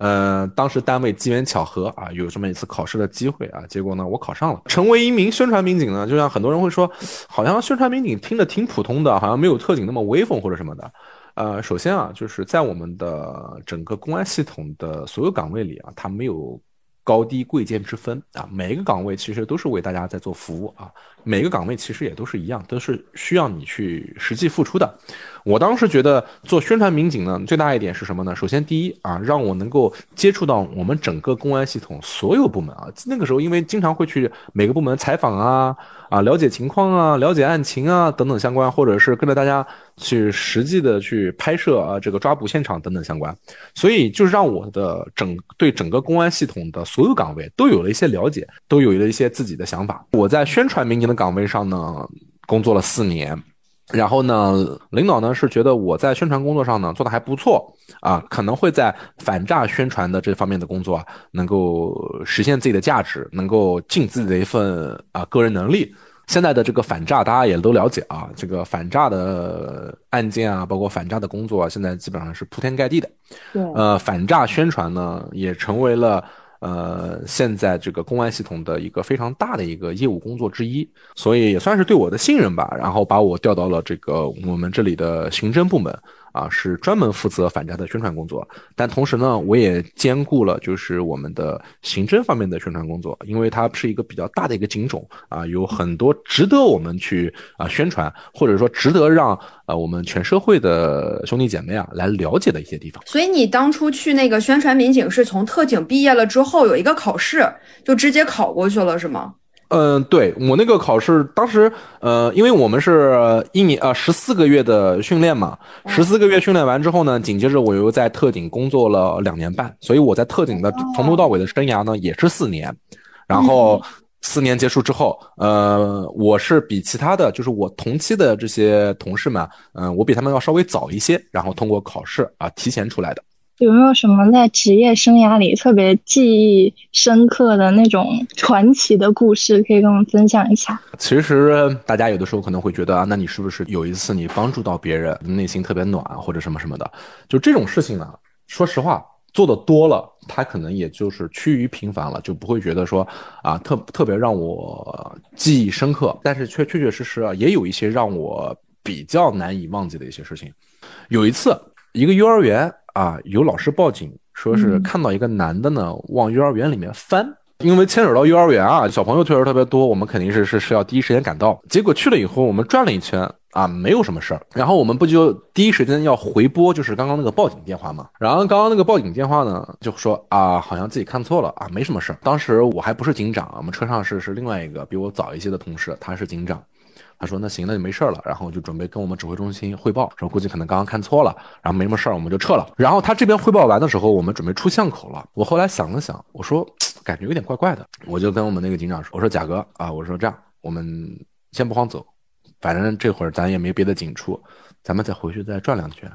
呃，当时单位机缘巧合啊，有这么一次考试的机会啊，结果呢，我考上了，成为一名宣传民警呢，就像很多人会说，好像宣传民警听着挺普通的，好像没有特警那么威风或者什么的。呃，首先啊，就是在我们的整个公安系统的所有岗位里啊，它没有高低贵贱之分啊，每一个岗位其实都是为大家在做服务啊，每个岗位其实也都是一样，都是需要你去实际付出的。我当时觉得做宣传民警呢，最大一点是什么呢？首先，第一啊，让我能够接触到我们整个公安系统所有部门啊。那个时候，因为经常会去每个部门采访啊，啊，了解情况啊，了解案情啊等等相关，或者是跟着大家去实际的去拍摄啊，这个抓捕现场等等相关。所以，就是让我的整对整个公安系统的所有岗位都有了一些了解，都有了一些自己的想法。我在宣传民警的岗位上呢，工作了四年。然后呢，领导呢是觉得我在宣传工作上呢做的还不错啊，可能会在反诈宣传的这方面的工作啊，能够实现自己的价值，能够尽自己的一份啊个人能力。现在的这个反诈大家也都了解啊，这个反诈的案件啊，包括反诈的工作啊，现在基本上是铺天盖地的。对，呃，反诈宣传呢也成为了。呃，现在这个公安系统的一个非常大的一个业务工作之一，所以也算是对我的信任吧，然后把我调到了这个我们这里的刑侦部门。啊，是专门负责反诈的宣传工作，但同时呢，我也兼顾了就是我们的刑侦方面的宣传工作，因为它是一个比较大的一个警种啊，有很多值得我们去啊宣传，或者说值得让呃我们全社会的兄弟姐妹啊来了解的一些地方。所以你当初去那个宣传民警是从特警毕业了之后有一个考试，就直接考过去了，是吗？嗯，对我那个考试，当时呃，因为我们是一年呃十四个月的训练嘛，十四个月训练完之后呢，紧接着我又在特警工作了两年半，所以我在特警的从头到尾的生涯呢也是四年，然后四年结束之后，呃，我是比其他的就是我同期的这些同事们，嗯，我比他们要稍微早一些，然后通过考试啊提前出来的。有没有什么在职业生涯里特别记忆深刻的那种传奇的故事，可以跟我们分享一下？其实大家有的时候可能会觉得啊，那你是不是有一次你帮助到别人，内心特别暖或者什么什么的？就这种事情呢，说实话，做的多了，他可能也就是趋于平凡了，就不会觉得说啊特特别让我记忆深刻。但是却确确实实啊，也有一些让我比较难以忘记的一些事情。有一次，一个幼儿园。啊，有老师报警，说是看到一个男的呢往幼儿园里面翻，因为牵扯到幼儿园啊，小朋友确实特别多，我们肯定是是是要第一时间赶到。结果去了以后，我们转了一圈啊，没有什么事儿。然后我们不就第一时间要回拨，就是刚刚那个报警电话嘛。然后刚刚那个报警电话呢，就说啊，好像自己看错了啊，没什么事儿。当时我还不是警长，我们车上是是另外一个比我早一些的同事，他是警长。他说那行，那就没事了，然后就准备跟我们指挥中心汇报，说估计可能刚刚看错了，然后没什么事儿，我们就撤了。然后他这边汇报完的时候，我们准备出巷口了。我后来想了想，我说感觉有点怪怪的，我就跟我们那个警长说，我说贾哥啊，我说这样，我们先不慌走，反正这会儿咱也没别的警处，咱们再回去再转两圈。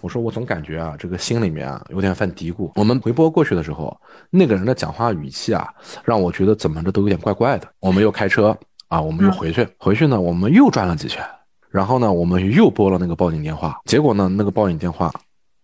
我说我总感觉啊，这个心里面啊有点犯嘀咕。我们回拨过去的时候，那个人的讲话语气啊，让我觉得怎么着都有点怪怪的。我们又开车啊，我们又回去，回去呢，我们又转了几圈，然后呢，我们又拨了那个报警电话，结果呢，那个报警电话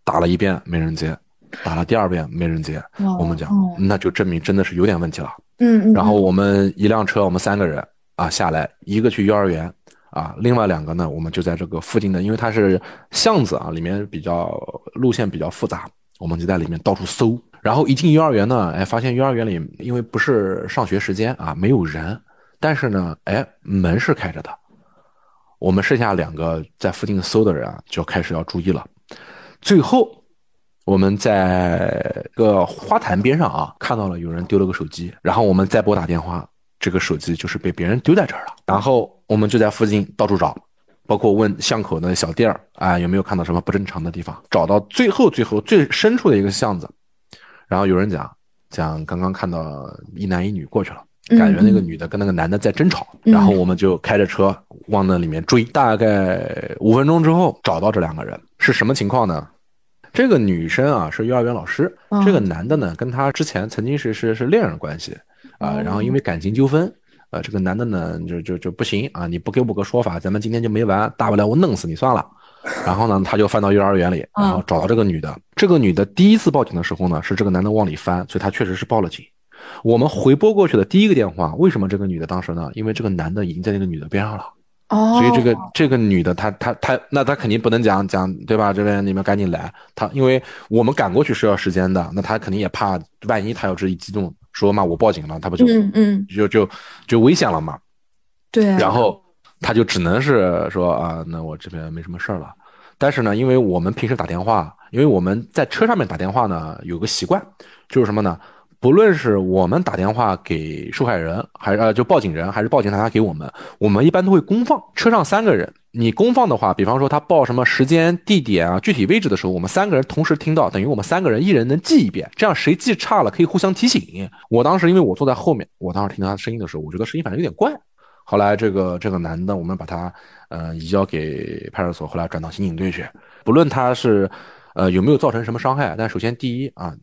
打了一遍没人接，打了第二遍没人接。我们讲，那就证明真的是有点问题了。嗯嗯。然后我们一辆车，我们三个人啊下来，一个去幼儿园。啊，另外两个呢，我们就在这个附近的，因为它是巷子啊，里面比较路线比较复杂，我们就在里面到处搜。然后一进幼儿园呢，哎，发现幼儿园里因为不是上学时间啊，没有人，但是呢，哎，门是开着的。我们剩下两个在附近搜的人啊，就开始要注意了。最后，我们在个花坛边上啊，看到了有人丢了个手机，然后我们再拨打电话。这个手机就是被别人丢在这儿了，然后我们就在附近到处找，包括问巷口的小店儿啊有没有看到什么不正常的地方，找到最后最后最深处的一个巷子，然后有人讲讲刚刚看到一男一女过去了，感觉那个女的跟那个男的在争吵，然后我们就开着车往那里面追，大概五分钟之后找到这两个人是什么情况呢？这个女生啊是幼儿园老师，这个男的呢跟她之前曾经是是是恋人关系。啊，然后因为感情纠纷，呃，这个男的呢，就就就不行啊！你不给我个说法，咱们今天就没完，大不了我弄死你算了。然后呢，他就翻到幼儿园里，然后找到这个女的。这个女的第一次报警的时候呢，是这个男的往里翻，所以他确实是报了警。我们回拨过去的第一个电话，为什么这个女的当时呢？因为这个男的已经在那个女的边上了。哦，所以这个这个女的，她她她，那她肯定不能讲讲，对吧？这边你们赶紧来，她因为我们赶过去是要时间的，那她肯定也怕，万一她要是一激动说嘛，我报警了，她不就嗯嗯就就就危险了嘛？对，然后她就只能是说啊，那我这边没什么事儿了。但是呢，因为我们平时打电话，因为我们在车上面打电话呢，有个习惯，就是什么呢？不论是我们打电话给受害人，还是呃就报警人，还是报警大家给我们，我们一般都会公放。车上三个人，你公放的话，比方说他报什么时间、地点啊、具体位置的时候，我们三个人同时听到，等于我们三个人一人能记一遍，这样谁记差了可以互相提醒。我当时因为我坐在后面，我当时听到他声音的时候，我觉得声音反正有点怪。后来这个这个男的，我们把他呃移交给派出所，后来转到刑警队去。不论他是。呃，有没有造成什么伤害？但首先第一啊，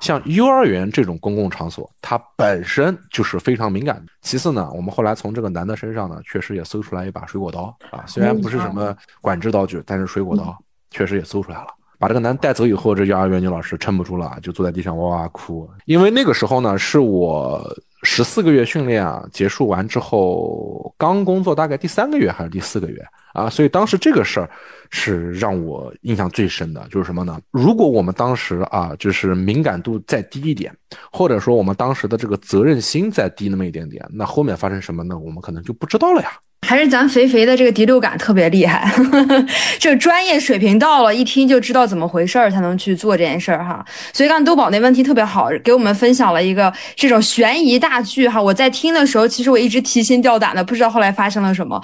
像幼儿园这种公共场所，它本身就是非常敏感的。其次呢，我们后来从这个男的身上呢，确实也搜出来一把水果刀啊，虽然不是什么管制刀具，但是水果刀确实也搜出来了。把这个男带走以后，这幼儿园女老师撑不住了，就坐在地上哇哇哭。因为那个时候呢，是我十四个月训练啊结束完之后，刚工作大概第三个月还是第四个月啊，所以当时这个事儿。是让我印象最深的，就是什么呢？如果我们当时啊，就是敏感度再低一点，或者说我们当时的这个责任心再低那么一点点，那后面发生什么呢？我们可能就不知道了呀。还是咱肥肥的这个第六感特别厉害，[LAUGHS] 这专业水平到了，一听就知道怎么回事儿，才能去做这件事儿哈。所以刚才豆宝那问题特别好，给我们分享了一个这种悬疑大剧哈。我在听的时候，其实我一直提心吊胆的，不知道后来发生了什么。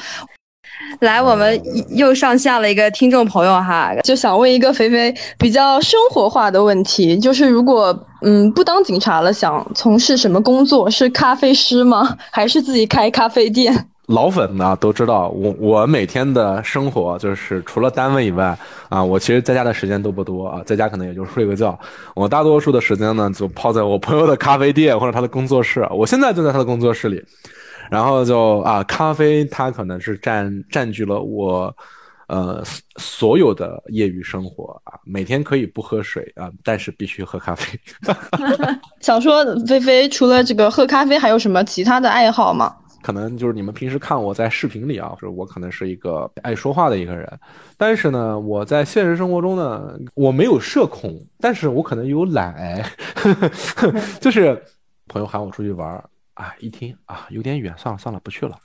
来，我们又上线了一个听众朋友哈，就想问一个肥肥比较生活化的问题，就是如果嗯不当警察了，想从事什么工作？是咖啡师吗？还是自己开咖啡店？老粉呢都知道，我我每天的生活就是除了单位以外啊，我其实在家的时间都不多啊，在家可能也就睡个觉。我大多数的时间呢，就泡在我朋友的咖啡店或者他的工作室。我现在就在他的工作室里。然后就啊，咖啡它可能是占占据了我，呃，所有的业余生活啊，每天可以不喝水啊，但是必须喝咖啡。[LAUGHS] 想说菲菲除了这个喝咖啡，还有什么其他的爱好吗？可能就是你们平时看我在视频里啊，就是我可能是一个爱说话的一个人，但是呢，我在现实生活中呢，我没有社恐，但是我可能有懒癌，[LAUGHS] 就是朋友喊我出去玩。啊，一听啊有点远，算了算了，不去了。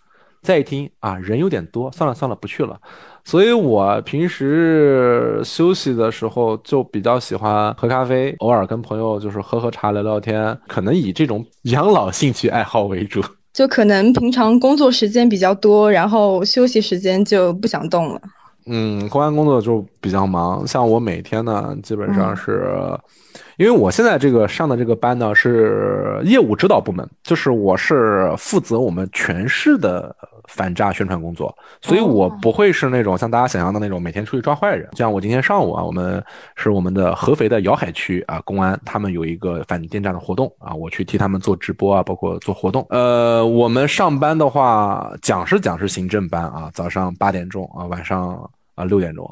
再一听啊人有点多，算了算了，不去了。所以我平时休息的时候就比较喜欢喝咖啡，偶尔跟朋友就是喝喝茶聊聊天，可能以这种 [LAUGHS] 养老兴趣爱好为主。就可能平常工作时间比较多，然后休息时间就不想动了。嗯，公安工作就比较忙，像我每天呢，基本上是，因为我现在这个上的这个班呢是业务指导部门，就是我是负责我们全市的反诈宣传工作，所以我不会是那种像大家想象的那种每天出去抓坏人。像我今天上午啊，我们是我们的合肥的瑶海区啊公安，他们有一个反电诈的活动啊，我去替他们做直播啊，包括做活动。呃，我们上班的话，讲是讲是行政班啊，早上八点钟啊，晚上。啊，六点钟，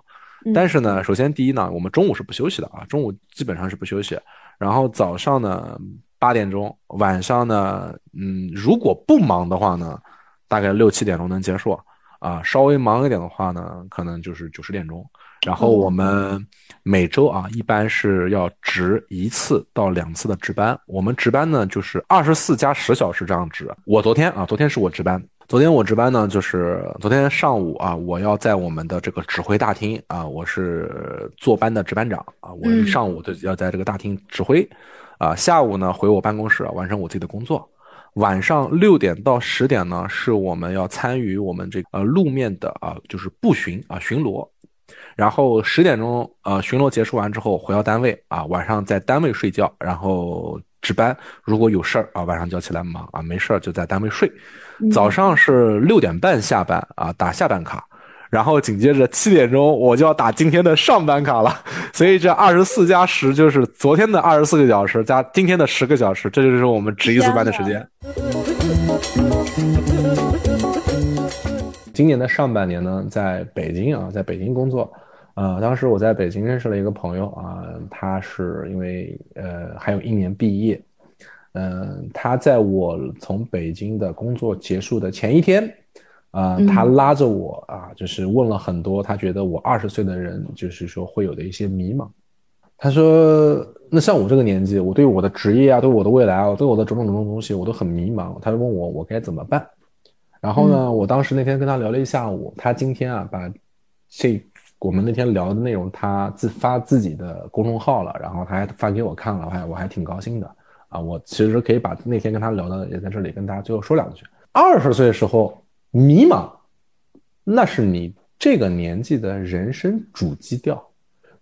但是呢，首先第一呢，我们中午是不休息的啊，中午基本上是不休息。然后早上呢八点钟，晚上呢，嗯，如果不忙的话呢，大概六七点钟能结束啊，稍微忙一点的话呢，可能就是九十点钟。然后我们每周啊，一般是要值一次到两次的值班。我们值班呢，就是二十四加十小时这样值。我昨天啊，昨天是我值班。昨天我值班呢，就是昨天上午啊，我要在我们的这个指挥大厅啊，我是坐班的值班长啊，我一上午就要在这个大厅指挥，啊，下午呢回我办公室完成我自己的工作，晚上六点到十点呢是我们要参与我们这呃路面的啊，就是步巡啊巡逻，然后十点钟呃巡逻结束完之后回到单位啊，晚上在单位睡觉，然后值班，如果有事儿啊晚上就要起来忙啊，没事儿就在单位睡。早上是六点半下班啊，打下班卡，然后紧接着七点钟我就要打今天的上班卡了，所以这二十四加十就是昨天的二十四个小时加今天的十个小时，这就是我们值一次班的时间。今年的上半年呢，在北京啊，在北京工作，呃，当时我在北京认识了一个朋友啊，他是因为呃还有一年毕业。嗯，他在我从北京的工作结束的前一天，啊，他拉着我啊，就是问了很多他觉得我二十岁的人就是说会有的一些迷茫。他说，那像我这个年纪，我对我的职业啊，对我的未来啊，对我的种种种种东西，我都很迷茫。他就问我我该怎么办。然后呢，我当时那天跟他聊了一下午，他今天啊把这我们那天聊的内容他自发自己的公众号了，然后他还发给我看了，我还我还挺高兴的。啊，我其实可以把那天跟他聊的也在这里跟大家最后说两句。二十岁的时候迷茫，那是你这个年纪的人生主基调。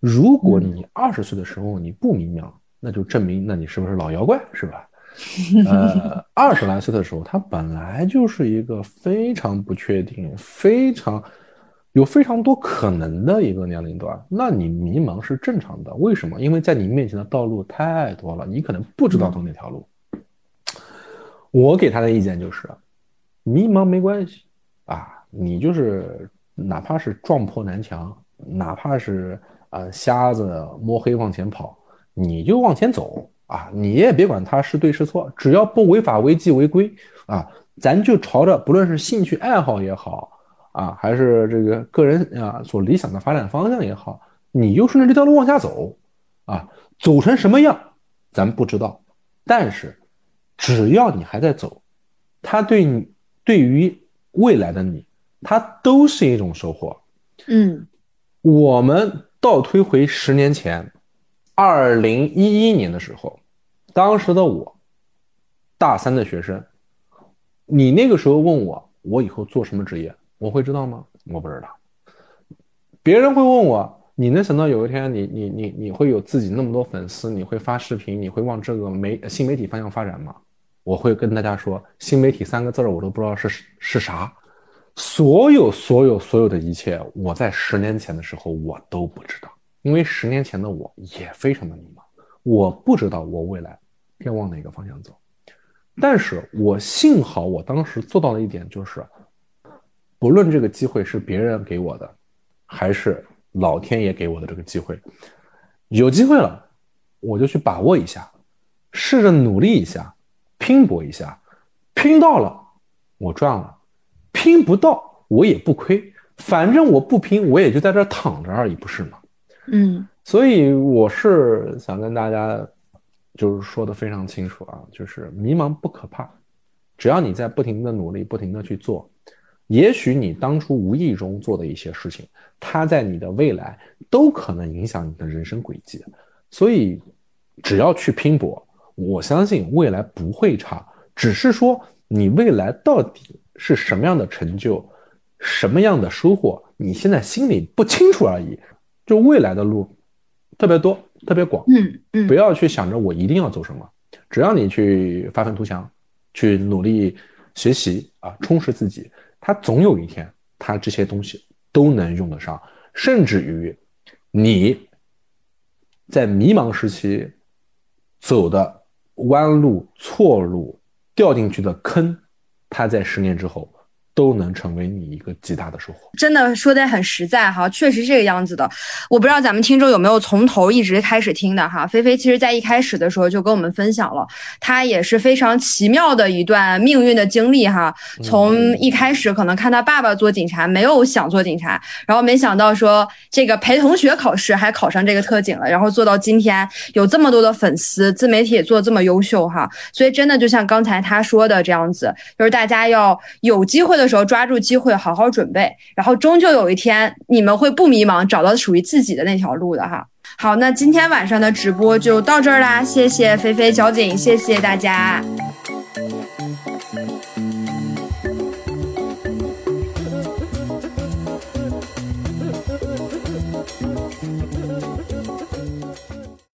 如果你二十岁的时候你不迷茫，那就证明那你是不是老妖怪，是吧？[LAUGHS] 呃，二十来岁的时候，他本来就是一个非常不确定、非常。有非常多可能的一个年龄段，那你迷茫是正常的。为什么？因为在你面前的道路太多了，你可能不知道走哪条路。我给他的意见就是，迷茫没关系啊，你就是哪怕是撞破南墙，哪怕是啊瞎子摸黑往前跑，你就往前走啊，你也别管他是对是错，只要不违法违纪违规啊，咱就朝着不论是兴趣爱好也好。啊，还是这个个人啊所理想的发展方向也好，你就顺着这条路往下走，啊，走成什么样咱不知道，但是只要你还在走，它对你对于未来的你，它都是一种收获。嗯，我们倒推回十年前，二零一一年的时候，当时的我，大三的学生，你那个时候问我，我以后做什么职业？我会知道吗？我不知道。别人会问我，你能想到有一天你你你你会有自己那么多粉丝，你会发视频，你会往这个媒新媒体方向发展吗？我会跟大家说，新媒体三个字儿我都不知道是是啥。所有所有所有的一切，我在十年前的时候我都不知道，因为十年前的我也非常的迷茫，我不知道我未来要往哪个方向走。但是我幸好我当时做到了一点，就是。不论这个机会是别人给我的，还是老天爷给我的这个机会，有机会了，我就去把握一下，试着努力一下，拼搏一下，拼到了我赚了，拼不到我也不亏，反正我不拼，我也就在这躺着而已，不是吗？嗯，所以我是想跟大家就是说的非常清楚啊，就是迷茫不可怕，只要你在不停的努力，不停的去做。也许你当初无意中做的一些事情，它在你的未来都可能影响你的人生轨迹。所以，只要去拼搏，我相信未来不会差。只是说你未来到底是什么样的成就，什么样的收获，你现在心里不清楚而已。就未来的路特别多，特别广，嗯嗯，不要去想着我一定要走什么，只要你去发愤图强，去努力学习啊，充实自己，他总有一天，他这些东西都能用得上，甚至于你在迷茫时期走的弯路、错路、掉进去的坑，他在十年之后。都能成为你一个极大的收获。真的说的很实在哈，确实这个样子的。我不知道咱们听众有没有从头一直开始听的哈。菲菲其实在一开始的时候就跟我们分享了，他也是非常奇妙的一段命运的经历哈。从一开始可能看他爸爸做警察，没有想做警察，然后没想到说这个陪同学考试还考上这个特警了，然后做到今天有这么多的粉丝，自媒体也做这么优秀哈。所以真的就像刚才他说的这样子，就是大家要有机会的。时候抓住机会，好好准备，然后终究有一天你们会不迷茫，找到属于自己的那条路的哈。好，那今天晚上的直播就到这儿啦，谢谢菲菲交警，谢谢大家。